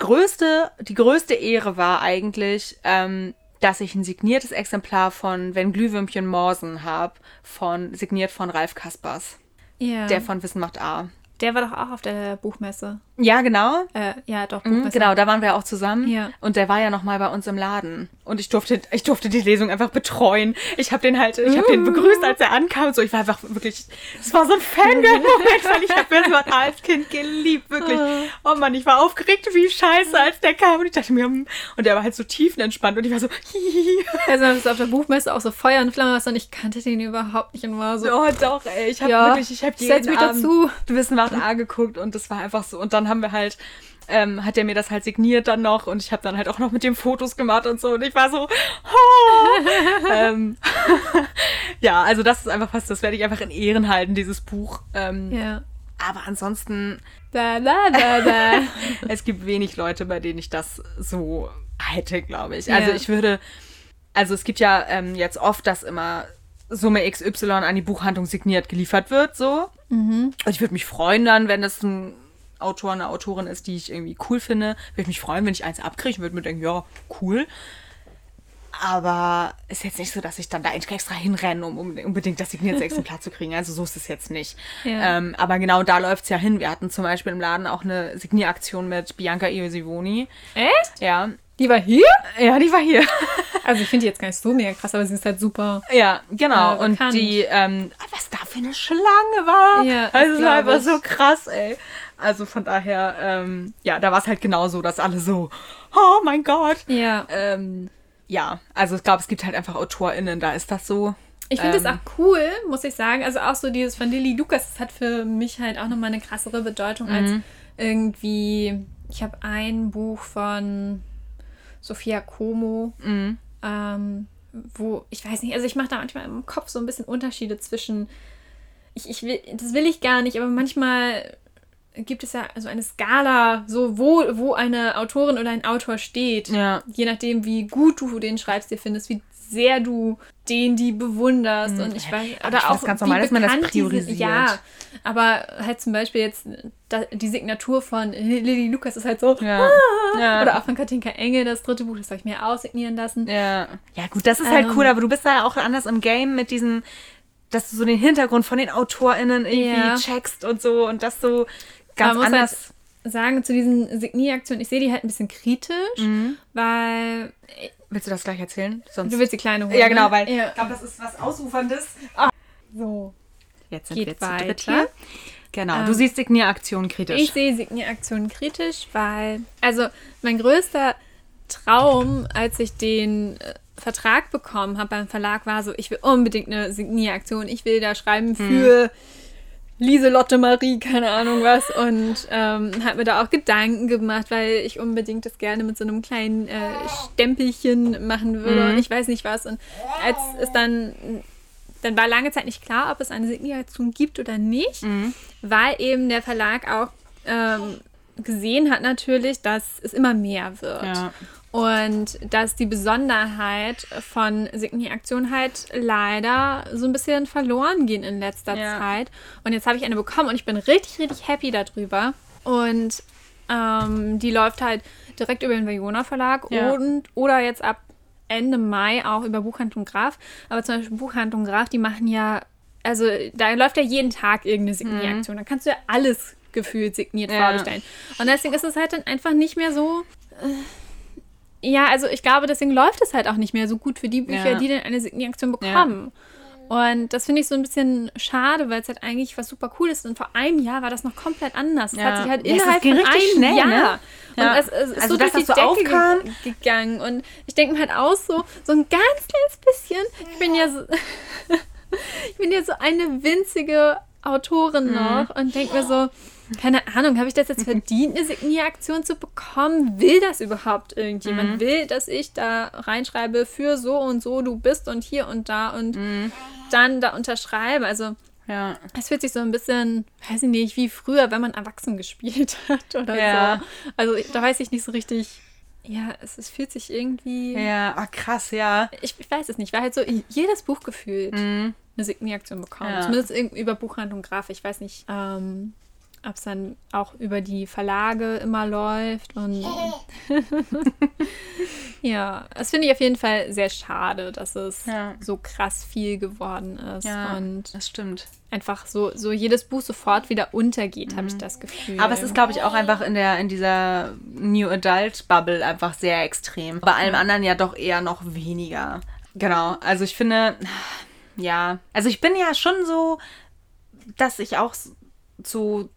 Speaker 2: größte, die größte Ehre war eigentlich, ähm, dass ich ein signiertes Exemplar von Wenn Glühwürmchen morsen habe, von, signiert von Ralf Kaspers.
Speaker 1: Ja.
Speaker 2: Der von Wissen macht A.
Speaker 1: Der war doch auch auf der Buchmesse.
Speaker 2: Ja, genau.
Speaker 1: Äh, ja, doch,
Speaker 2: Mhm. Genau, da waren wir auch zusammen.
Speaker 1: Ja.
Speaker 2: Und der war ja noch mal bei uns im Laden. Und ich durfte, ich durfte die Lesung einfach betreuen. Ich habe den halt, ich habe den begrüßt, als er ankam. So, ich war einfach wirklich, es war so ein Fangirl-Moment, weil ich habe A als Kind geliebt, wirklich. Oh Mann, ich war aufgeregt wie Scheiße, als der kam. Und ich dachte mir, hm. und der war halt so tiefenentspannt. Und ich war so, hihihi.
Speaker 1: Also das ist auf der Buchmesse auch so Feuer und Flamme was und ich kannte den überhaupt nicht und war so.
Speaker 2: Oh doch, ey, ich habe
Speaker 1: Ja,
Speaker 2: wirklich, ich habe jeden Abend
Speaker 1: dazu.
Speaker 2: Wissen macht A geguckt und das war einfach so. Und dann haben wir halt, ähm, hat er mir das halt signiert dann noch und ich habe dann halt auch noch mit dem Fotos gemacht und so und ich war so, oh. *laughs* ähm, *laughs* ja, also das ist einfach was, das werde ich einfach in Ehren halten, dieses Buch. Ähm,
Speaker 1: Ja.
Speaker 2: Aber ansonsten,
Speaker 1: Da, da, da, da. *laughs*
Speaker 2: es gibt wenig Leute, bei denen ich das so hätte, glaube ich. Also
Speaker 1: Ja.
Speaker 2: ich würde, also es gibt ja ähm, jetzt oft, dass immer Summe XY an die Buchhandlung signiert geliefert wird, so. Und ich würde mich freuen dann, wenn das ein Autor, eine Autorin ist, die ich irgendwie cool finde. Würde ich mich freuen, wenn ich eins abkriege und würde mir denken, ja, cool. Aber ist jetzt nicht so, dass ich dann da extra hinrenne, um unbedingt das signierte Exemplar zu kriegen. Also so ist es jetzt nicht.
Speaker 1: Ja.
Speaker 2: Ähm, aber genau da läuft es ja hin. Wir hatten zum Beispiel im Laden auch eine Signieraktion mit Bianca Iosivoni.
Speaker 1: Echt?
Speaker 2: Ja.
Speaker 1: Die war hier?
Speaker 2: Ja, die war hier. *laughs*
Speaker 1: Also ich finde die jetzt gar nicht so mega krass, aber sie ist halt super.
Speaker 2: Ja, genau.
Speaker 1: Äh,
Speaker 2: und die, ähm, was da für eine Schlange war.
Speaker 1: Ja, das
Speaker 2: also es war einfach so krass, ey. Also von daher, ähm, ja, da war es halt genauso, dass alle so, oh mein Gott.
Speaker 1: Ja.
Speaker 2: Ähm, ja, also ich glaube, es gibt halt einfach AutorInnen, da ist das so.
Speaker 1: Ich finde
Speaker 2: Ähm,
Speaker 1: auch cool, muss ich sagen. Also auch so dieses von Lilly Lukas, das hat für mich halt auch nochmal eine krassere Bedeutung
Speaker 2: Mhm.
Speaker 1: als irgendwie, ich habe ein Buch von Sophia Como,
Speaker 2: Mhm.
Speaker 1: ähm, wo, ich weiß nicht, also ich mache da manchmal im Kopf so ein bisschen Unterschiede zwischen, ich, ich will, das will ich gar nicht, aber manchmal gibt es ja so eine Skala, so wo, wo eine Autorin oder ein Autor steht.
Speaker 2: Ja.
Speaker 1: Je nachdem, wie gut du den schreibst, dir findest, wie sehr du den, die bewunderst. Und ich weiß,
Speaker 2: Aber
Speaker 1: oder
Speaker 2: ich
Speaker 1: auch
Speaker 2: ganz normal, dass man das
Speaker 1: bekannt diese-
Speaker 2: priorisiert.
Speaker 1: ja, aber halt zum Beispiel jetzt da, die Signatur von Lilly Lukas ist halt so.
Speaker 2: Ja. ja.
Speaker 1: Oder auch von Katinka Engel, das dritte Buch, das habe ich mir aussignieren lassen.
Speaker 2: Ja. Ja, gut, das ist halt
Speaker 1: Ähm.
Speaker 2: cool, aber du bist da ja auch anders im Game mit diesen, dass du so den Hintergrund von den AutorInnen irgendwie
Speaker 1: Ja.
Speaker 2: checkst und so und das so ganz
Speaker 1: Man muss
Speaker 2: anders.
Speaker 1: halt sagen, zu diesen Signieraktionen, ich sehe die halt ein bisschen kritisch,
Speaker 2: Mhm.
Speaker 1: weil
Speaker 2: Willst du das gleich erzählen? Sonst
Speaker 1: du willst die kleine holen.
Speaker 2: Ja, genau,
Speaker 1: ne?
Speaker 2: weil
Speaker 1: Ja.
Speaker 2: ich glaube, das ist was Ausuferndes.
Speaker 1: So.
Speaker 2: Jetzt sind
Speaker 1: Geht
Speaker 2: wir zu dritt hier. Genau,
Speaker 1: Ähm,
Speaker 2: du siehst Signieraktionen kritisch.
Speaker 1: Ich sehe Signieraktionen kritisch, weil, also mein größter Traum, als ich den äh, Vertrag bekommen habe beim Verlag, war so, ich will unbedingt eine Signieraktion. Ich will da schreiben für Lieselotte Marie, keine Ahnung was. Und ähm, habe mir da auch Gedanken gemacht, weil ich unbedingt das gerne mit so einem kleinen äh, Stempelchen machen würde und ich weiß nicht was. Und als es dann dann war lange Zeit nicht klar, ob es eine Signieraktion gibt oder nicht, weil eben der Verlag auch ähm, gesehen hat natürlich, dass es immer mehr wird.
Speaker 2: Ja.
Speaker 1: Und dass die Besonderheit von Signieraktionen halt leider so ein bisschen verloren gehen in letzter
Speaker 2: Ja.
Speaker 1: Zeit. Und jetzt habe ich eine bekommen und ich bin richtig, richtig happy darüber. Und ähm, die läuft halt direkt über den Vajona Verlag
Speaker 2: Ja.
Speaker 1: und oder jetzt ab Ende Mai auch über Buchhandlung Graf. Aber zum Beispiel Buchhandlung Graf, die machen ja, also da läuft ja jeden Tag irgendeine Signieraktion. Da kannst du ja alles gefühlt signiert
Speaker 2: Mhm. Ja.
Speaker 1: vorbestellen. Und deswegen ist es halt dann einfach nicht mehr so. Äh, ja, also ich glaube, deswegen läuft es halt auch nicht mehr so gut für die Bücher,
Speaker 2: Ja.
Speaker 1: die dann eine Signieraktion bekommen. Und das finde ich so ein bisschen schade, weil es halt eigentlich was super cool ist. Und vor einem Jahr war das noch komplett anders. Es
Speaker 2: Ja.
Speaker 1: hat sich halt
Speaker 2: Ja,
Speaker 1: innerhalb
Speaker 2: ging
Speaker 1: von
Speaker 2: richtig
Speaker 1: einem
Speaker 2: schnell,
Speaker 1: Jahr.
Speaker 2: ne? Ja.
Speaker 1: Und es, es ist
Speaker 2: Also,
Speaker 1: so
Speaker 2: dass
Speaker 1: durch die
Speaker 2: das
Speaker 1: Decke
Speaker 2: aufkam?
Speaker 1: ge gegangen. Und ich denke mir halt aus, so, so ein ganz kleines bisschen. Ich bin ja so, *laughs* ich bin ja so eine winzige Autorin
Speaker 2: Mhm.
Speaker 1: noch und denke mir so, keine Ahnung, habe ich das jetzt verdient, eine Signieraktion zu bekommen? Will das überhaupt irgendjemand?
Speaker 2: Mhm.
Speaker 1: Will, dass ich da reinschreibe, für so und so du bist und hier und da und
Speaker 2: Mhm.
Speaker 1: dann da unterschreibe? Also,
Speaker 2: ja.
Speaker 1: es fühlt sich so ein bisschen, weiß ich nicht, wie früher, wenn man erwachsen gespielt *laughs* hat oder
Speaker 2: Ja.
Speaker 1: so. Also, da weiß ich nicht so richtig. Ja, es, es fühlt sich irgendwie.
Speaker 2: Ja, ah, krass, ja.
Speaker 1: Ich, ich weiß es nicht, weil halt so jedes Buch gefühlt eine Signieraktion bekommen.
Speaker 2: Ja.
Speaker 1: Zumindest irgendwie über Buchhandlung Graf. Ich weiß nicht, ähm, ob es dann auch über die Verlage immer läuft. Und *laughs* *laughs* ja, das finde ich auf jeden Fall sehr schade, dass es
Speaker 2: Ja.
Speaker 1: so krass viel geworden ist.
Speaker 2: Ja,
Speaker 1: Und
Speaker 2: das stimmt.
Speaker 1: einfach so, so jedes Buch sofort wieder untergeht, habe ich das Gefühl.
Speaker 2: Mhm. Aber es ist, glaube ich, auch einfach in der in dieser New Adult Bubble einfach sehr extrem. Bei allem anderen ja doch eher noch weniger. Genau. Also ich finde, ja, also ich bin ja schon so, dass ich auch so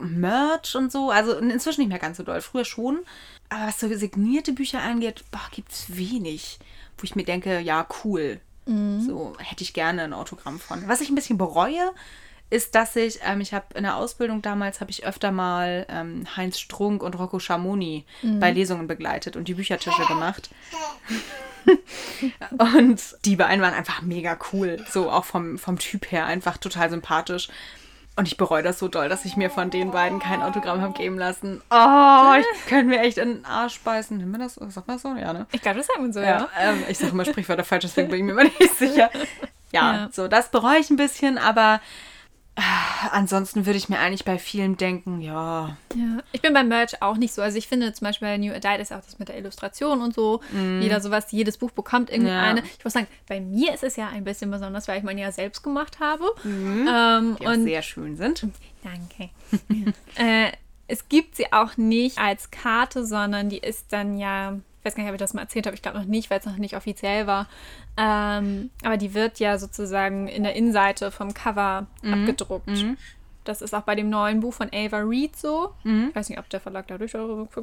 Speaker 2: Merch und so, also inzwischen nicht mehr ganz so doll, früher schon. Aber was so signierte Bücher angeht, gibt es wenig, wo ich mir denke, ja, cool. So hätte ich gerne ein Autogramm von. Was ich ein bisschen bereue, ist, dass ich, ähm, ich habe in der Ausbildung damals, habe ich öfter mal ähm, Heinz Strunk und Rocco Schamoni bei Lesungen begleitet und die Büchertische gemacht. *laughs* und die beiden waren einfach mega cool. So auch vom, vom Typ her einfach total sympathisch. Und ich bereue das so doll, dass ich mir von den beiden kein Autogramm habe geben lassen. Oh, ich *laughs* könnte mir echt in den Arsch beißen. Nehmen wir das? Sagt man das so? Ja, ne?
Speaker 1: ich glaube, das sagen wir so,
Speaker 2: Ja,
Speaker 1: ja.
Speaker 2: ähm, ich sage immer Sprichwörter falsch, deswegen bin ich mir immer nicht sicher. *laughs* Ja,
Speaker 1: Ja.
Speaker 2: so, das bereue ich ein bisschen, aber ansonsten würde ich mir eigentlich bei vielen denken, ja,
Speaker 1: Ja, ich bin beim Merch auch nicht so. Also ich finde zum Beispiel bei New Adult ist auch das mit der Illustration und so. Jeder sowas, jedes Buch bekommt irgendwie
Speaker 2: Ja.
Speaker 1: Ich muss sagen, bei mir ist es ja ein bisschen besonders, weil ich meine ja selbst gemacht habe. Ähm,
Speaker 2: die auch
Speaker 1: und
Speaker 2: sehr schön sind.
Speaker 1: danke. *laughs* äh, es gibt sie auch nicht als Karte, sondern die ist dann ja, ich weiß gar nicht, ob ich das mal erzählt habe, ich glaube noch nicht, weil es noch nicht offiziell war. Ähm, aber die wird ja sozusagen in der Innenseite vom Cover abgedruckt. Das ist auch bei dem neuen Buch von Ava Reed so. Ich weiß nicht, ob der Verlag dadurch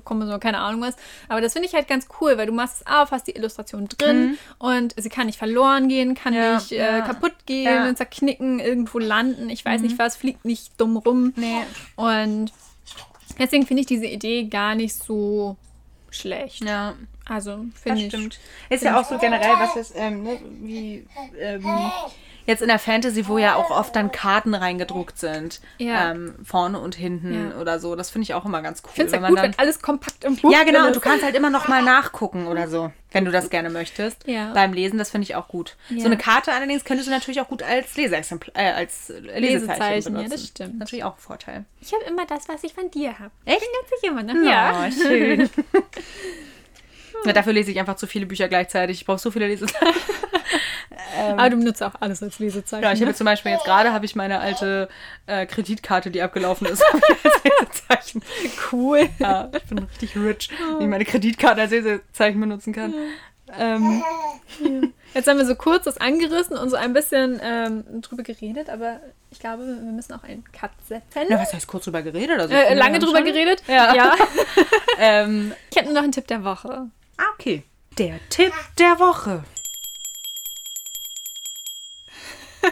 Speaker 1: kommen soll, keine Ahnung was. Aber das finde ich halt ganz cool, weil du machst es auf, hast die Illustration drin und sie kann nicht verloren gehen, kann
Speaker 2: Ja,
Speaker 1: nicht äh,
Speaker 2: ja.
Speaker 1: kaputt gehen,
Speaker 2: Ja.
Speaker 1: zerknicken, irgendwo landen. Ich weiß nicht was, fliegt nicht dumm rum.
Speaker 2: Nee.
Speaker 1: Und deswegen finde ich diese Idee gar nicht so schlecht.
Speaker 2: Ja,
Speaker 1: Also finde ich.
Speaker 2: stimmt. Ist ja auch so generell, was ist, ähm, ne, wie, ähm, jetzt in der Fantasy, wo ja auch oft dann Karten reingedruckt sind.
Speaker 1: Ja.
Speaker 2: Ähm, vorne und hinten
Speaker 1: Ja.
Speaker 2: oder so. Das finde ich auch immer ganz cool.
Speaker 1: Ich finde es halt gut,
Speaker 2: dann-
Speaker 1: wenn alles kompakt im Buch
Speaker 2: Ja, genau. Und du kannst halt immer noch mal nachgucken oder so, wenn du das gerne möchtest.
Speaker 1: Ja.
Speaker 2: Beim Lesen, das finde ich auch gut.
Speaker 1: Ja.
Speaker 2: So eine Karte allerdings könntest du natürlich auch gut als Leseexemplar, äh, als Lesezeichen,
Speaker 1: Lesezeichen, ja,
Speaker 2: benutzen.
Speaker 1: das stimmt.
Speaker 2: Natürlich auch ein Vorteil.
Speaker 1: Ich habe immer das, was ich von dir habe.
Speaker 2: Echt?
Speaker 1: Ich bin ganz sicher, Mann. Ja.
Speaker 2: Oh, schön. *laughs* ja, dafür lese ich einfach zu viele Bücher gleichzeitig. Ich brauche so viele Lesezeichen. *laughs*
Speaker 1: Aber du benutzt auch alles als Lesezeichen.
Speaker 2: Ja, ich habe
Speaker 1: ne?
Speaker 2: zum Beispiel jetzt gerade habe ich meine alte äh, Kreditkarte, die abgelaufen ist, *laughs* als Lesezeichen.
Speaker 1: cool.
Speaker 2: Ja, ich bin richtig rich, wenn ich meine Kreditkarte als Lesezeichen benutzen kann. Ähm,
Speaker 1: Jetzt haben wir so kurz das angerissen und so ein bisschen ähm, drüber geredet, aber ich glaube, wir müssen auch einen Cut setzen.
Speaker 2: Na, was heißt kurz drüber geredet? Also,
Speaker 1: Äh,
Speaker 2: ja
Speaker 1: lange drüber
Speaker 2: schon-
Speaker 1: geredet?
Speaker 2: Ja.
Speaker 1: ja. *laughs*
Speaker 2: Ähm,
Speaker 1: Ich habe nur noch einen Tipp der Woche.
Speaker 2: Ah, okay. Der Tipp der Woche. *laughs*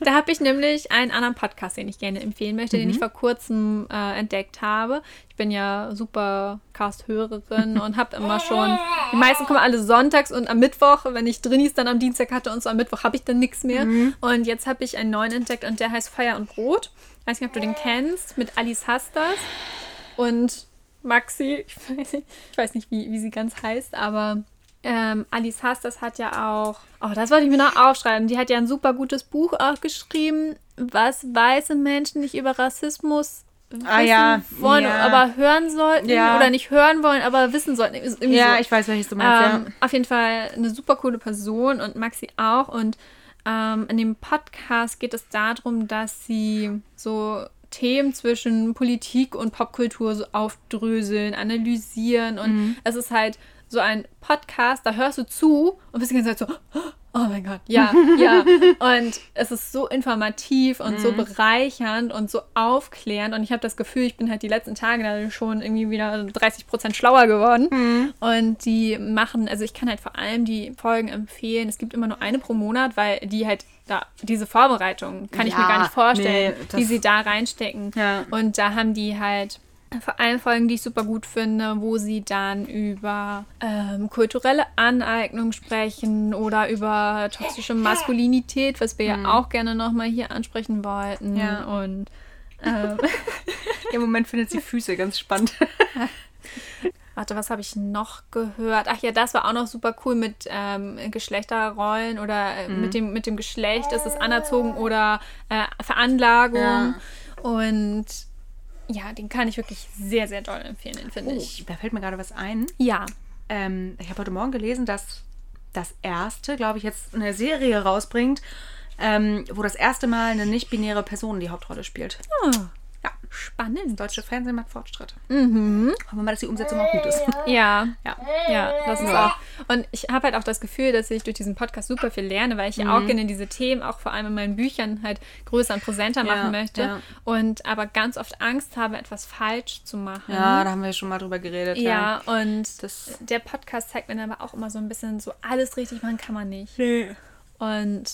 Speaker 1: Da habe ich nämlich einen anderen Podcast, den ich gerne empfehlen möchte, den ich vor kurzem äh, entdeckt habe. Ich bin ja super Cast-Hörerin und habe immer *laughs* schon, die meisten kommen alle sonntags und am Mittwoch, wenn ich Drinis dann am Dienstag hatte und so am Mittwoch habe ich dann nichts mehr. Und jetzt habe ich einen neuen entdeckt und der heißt Feuer und Brot. Ich weiß nicht, ob du den kennst, mit Alice Hastas und Maxi, ich weiß nicht, ich weiß nicht wie, wie sie ganz heißt, aber ähm, Alice Hastas hat ja auch, oh, das wollte ich mir noch aufschreiben, die hat ja ein super gutes Buch auch geschrieben, was weiße Menschen nicht über Rassismus
Speaker 2: Ah,
Speaker 1: wissen
Speaker 2: ja,
Speaker 1: wollen,
Speaker 2: ja.
Speaker 1: aber hören sollten
Speaker 2: Ja.
Speaker 1: oder nicht hören wollen, aber wissen sollten.
Speaker 2: Ja,
Speaker 1: so.
Speaker 2: ich weiß, welches du meinst.
Speaker 1: Ähm, Auf jeden Fall eine super coole Person und Maxi auch. Und ähm, in dem Podcast geht es darum, dass sie so Themen zwischen Politik und Popkultur so aufdröseln, analysieren. Und
Speaker 2: Mhm.
Speaker 1: es ist halt so ein Podcast, da hörst du zu und bist die ganze Zeit so, oh mein Gott, ja, ja. Und es ist so informativ und
Speaker 2: Mhm.
Speaker 1: so bereichernd und so aufklärend. Und ich habe das Gefühl, ich bin halt die letzten Tage da schon irgendwie wieder 30 Prozent schlauer geworden.
Speaker 2: Mhm.
Speaker 1: Und die machen, also ich kann halt vor allem die Folgen empfehlen. Es gibt immer nur eine pro Monat, weil die halt da, diese Vorbereitung kann ich mir
Speaker 2: Ja,
Speaker 1: gar nicht vorstellen,
Speaker 2: nee,
Speaker 1: die sie da reinstecken.
Speaker 2: Ja.
Speaker 1: Und da haben die halt vor allem Folgen, die ich super gut finde, wo sie dann über ähm, kulturelle Aneignung sprechen oder über toxische Maskulinität, was wir ja auch gerne nochmal hier ansprechen wollten.
Speaker 2: Mhm. Ja.
Speaker 1: Und *laughs* ähm, *laughs*
Speaker 2: Im Moment findet sie Füße ganz spannend. *laughs*
Speaker 1: Warte, was habe ich noch gehört? Ach ja, das war auch noch super cool mit ähm, Geschlechterrollen oder äh,
Speaker 2: Mhm.
Speaker 1: mit, dem, mit dem Geschlecht. Ist es anerzogen oder äh, Veranlagung?
Speaker 2: Ja.
Speaker 1: Und ja, den kann ich wirklich sehr, sehr doll empfehlen, den finde ich.
Speaker 2: Da fällt mir gerade was ein.
Speaker 1: Ja.
Speaker 2: Ähm, ich habe heute Morgen gelesen, dass das erste, glaube ich, jetzt eine Serie rausbringt, ähm, wo das erste Mal eine nicht-binäre Person die Hauptrolle spielt.
Speaker 1: Oh. Spannend.
Speaker 2: Deutsche Fernsehen macht Fortschritte. Mhm. Hoffen wir mal, dass die Umsetzung auch gut ist. *laughs*
Speaker 1: Ja,
Speaker 2: Ja.
Speaker 1: ja, das ist auch. Und ich habe halt auch das Gefühl, dass ich durch diesen Podcast super viel lerne, weil ich ja auch
Speaker 2: Mhm.
Speaker 1: gerne diese Themen, auch vor allem in meinen Büchern, halt größer und präsenter
Speaker 2: Ja,
Speaker 1: machen möchte.
Speaker 2: ja.
Speaker 1: Und aber ganz oft Angst habe, etwas falsch zu machen.
Speaker 2: Ja, da haben wir schon mal drüber geredet.
Speaker 1: Ja, und
Speaker 2: Das-
Speaker 1: der Podcast zeigt mir dann aber auch immer so ein bisschen so, alles richtig machen kann man nicht.
Speaker 2: Nee.
Speaker 1: Und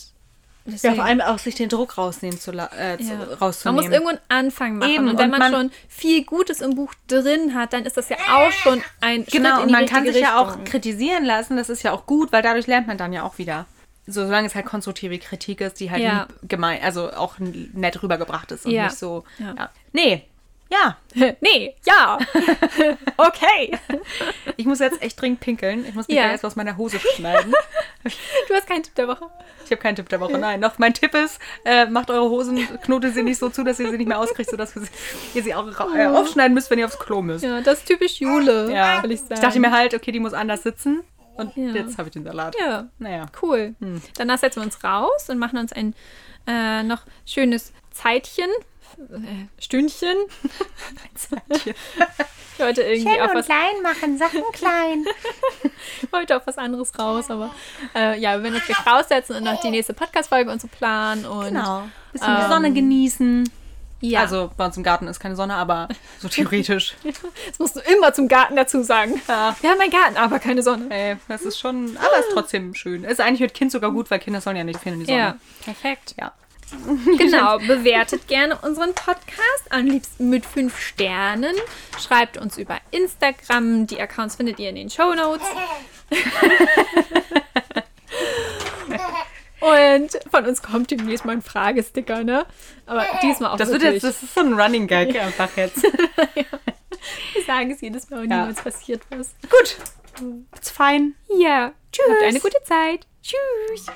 Speaker 2: Ja,
Speaker 1: deswegen,
Speaker 2: vor allem auch sich den Druck rausnehmen zu, äh, zu
Speaker 1: ja. man
Speaker 2: rauszunehmen.
Speaker 1: muss irgendwo einen Anfang machen.
Speaker 2: Eben,
Speaker 1: und wenn
Speaker 2: und
Speaker 1: man,
Speaker 2: man-
Speaker 1: schon viel Gutes im Buch drin hat, dann ist das ja auch schon ein Schritt
Speaker 2: Genau,
Speaker 1: in
Speaker 2: und man kann sich ja auch
Speaker 1: Richtung.
Speaker 2: kritisieren lassen, das ist ja auch gut, weil dadurch lernt man dann ja auch wieder. So, solange es halt konstruktive Kritik ist, die halt
Speaker 1: Ja.
Speaker 2: gemein, also auch nett rübergebracht ist und
Speaker 1: Ja.
Speaker 2: nicht so.
Speaker 1: Ja.
Speaker 2: Ja. Nee, ja, *laughs*
Speaker 1: nee, ja. *laughs* okay.
Speaker 2: ich muss jetzt echt dringend pinkeln. Ich muss mich
Speaker 1: Ja.
Speaker 2: erst aus meiner Hose schneiden. *laughs*
Speaker 1: Du hast keinen Tipp der Woche.
Speaker 2: Ich habe keinen Tipp der Woche. Nein, noch mein Tipp ist, äh, macht eure Hosen, knotet sie nicht so zu, dass ihr sie nicht mehr auskriegt, sodass ihr sie, ihr sie auch äh, aufschneiden müsst, wenn ihr aufs Klo müsst.
Speaker 1: Ja, das ist typisch Jule,
Speaker 2: Ja.
Speaker 1: ich sagen.
Speaker 2: Ich dachte mir halt, okay, die muss anders sitzen. Und
Speaker 1: Ja.
Speaker 2: jetzt habe ich den Salat.
Speaker 1: Ja,
Speaker 2: Naja.
Speaker 1: cool.
Speaker 2: Hm.
Speaker 1: Danach setzen wir uns raus und machen uns ein äh, noch schönes Zeitchen, Stündchen.
Speaker 2: Zeitchen. *laughs*
Speaker 1: Ich wollte irgendwie auf was,
Speaker 2: klein machen, Sachen klein. *laughs*
Speaker 1: heute auf was anderes raus, aber äh, ja, wir werden uns gleich raussetzen und noch die nächste Podcast-Folge und so planen. Und,
Speaker 2: Genau. Bisschen die
Speaker 1: Ähm,
Speaker 2: Sonne genießen.
Speaker 1: Ja,
Speaker 2: Also bei uns im Garten ist keine Sonne, aber so theoretisch. *laughs*
Speaker 1: das musst du immer zum Garten dazu sagen.
Speaker 2: ja.
Speaker 1: Wir haben einen Garten, aber keine Sonne.
Speaker 2: Ey, das ist schon, aber ist trotzdem schön. Ist eigentlich mit Kind sogar gut, weil Kinder sollen ja nicht viel in die Sonne.
Speaker 1: Ja, perfekt.
Speaker 2: Ja. *laughs*
Speaker 1: Genau, bewertet gerne unseren Podcast, am liebsten mit fünf Sternen. Schreibt uns über Instagram, die Accounts findet ihr in den Show Notes. *laughs* Und von uns kommt demnächst mal ein Fragesticker, ne? Aber diesmal auch
Speaker 2: Das wird jetzt, das ist so ein Running Gag einfach jetzt. *laughs*
Speaker 1: Wir sagen es jedes Mal und
Speaker 2: Ja.
Speaker 1: niemals passiert was.
Speaker 2: Gut. It's fine.
Speaker 1: Ja,
Speaker 2: Tschüss.
Speaker 1: habt eine gute Zeit. Tschüss.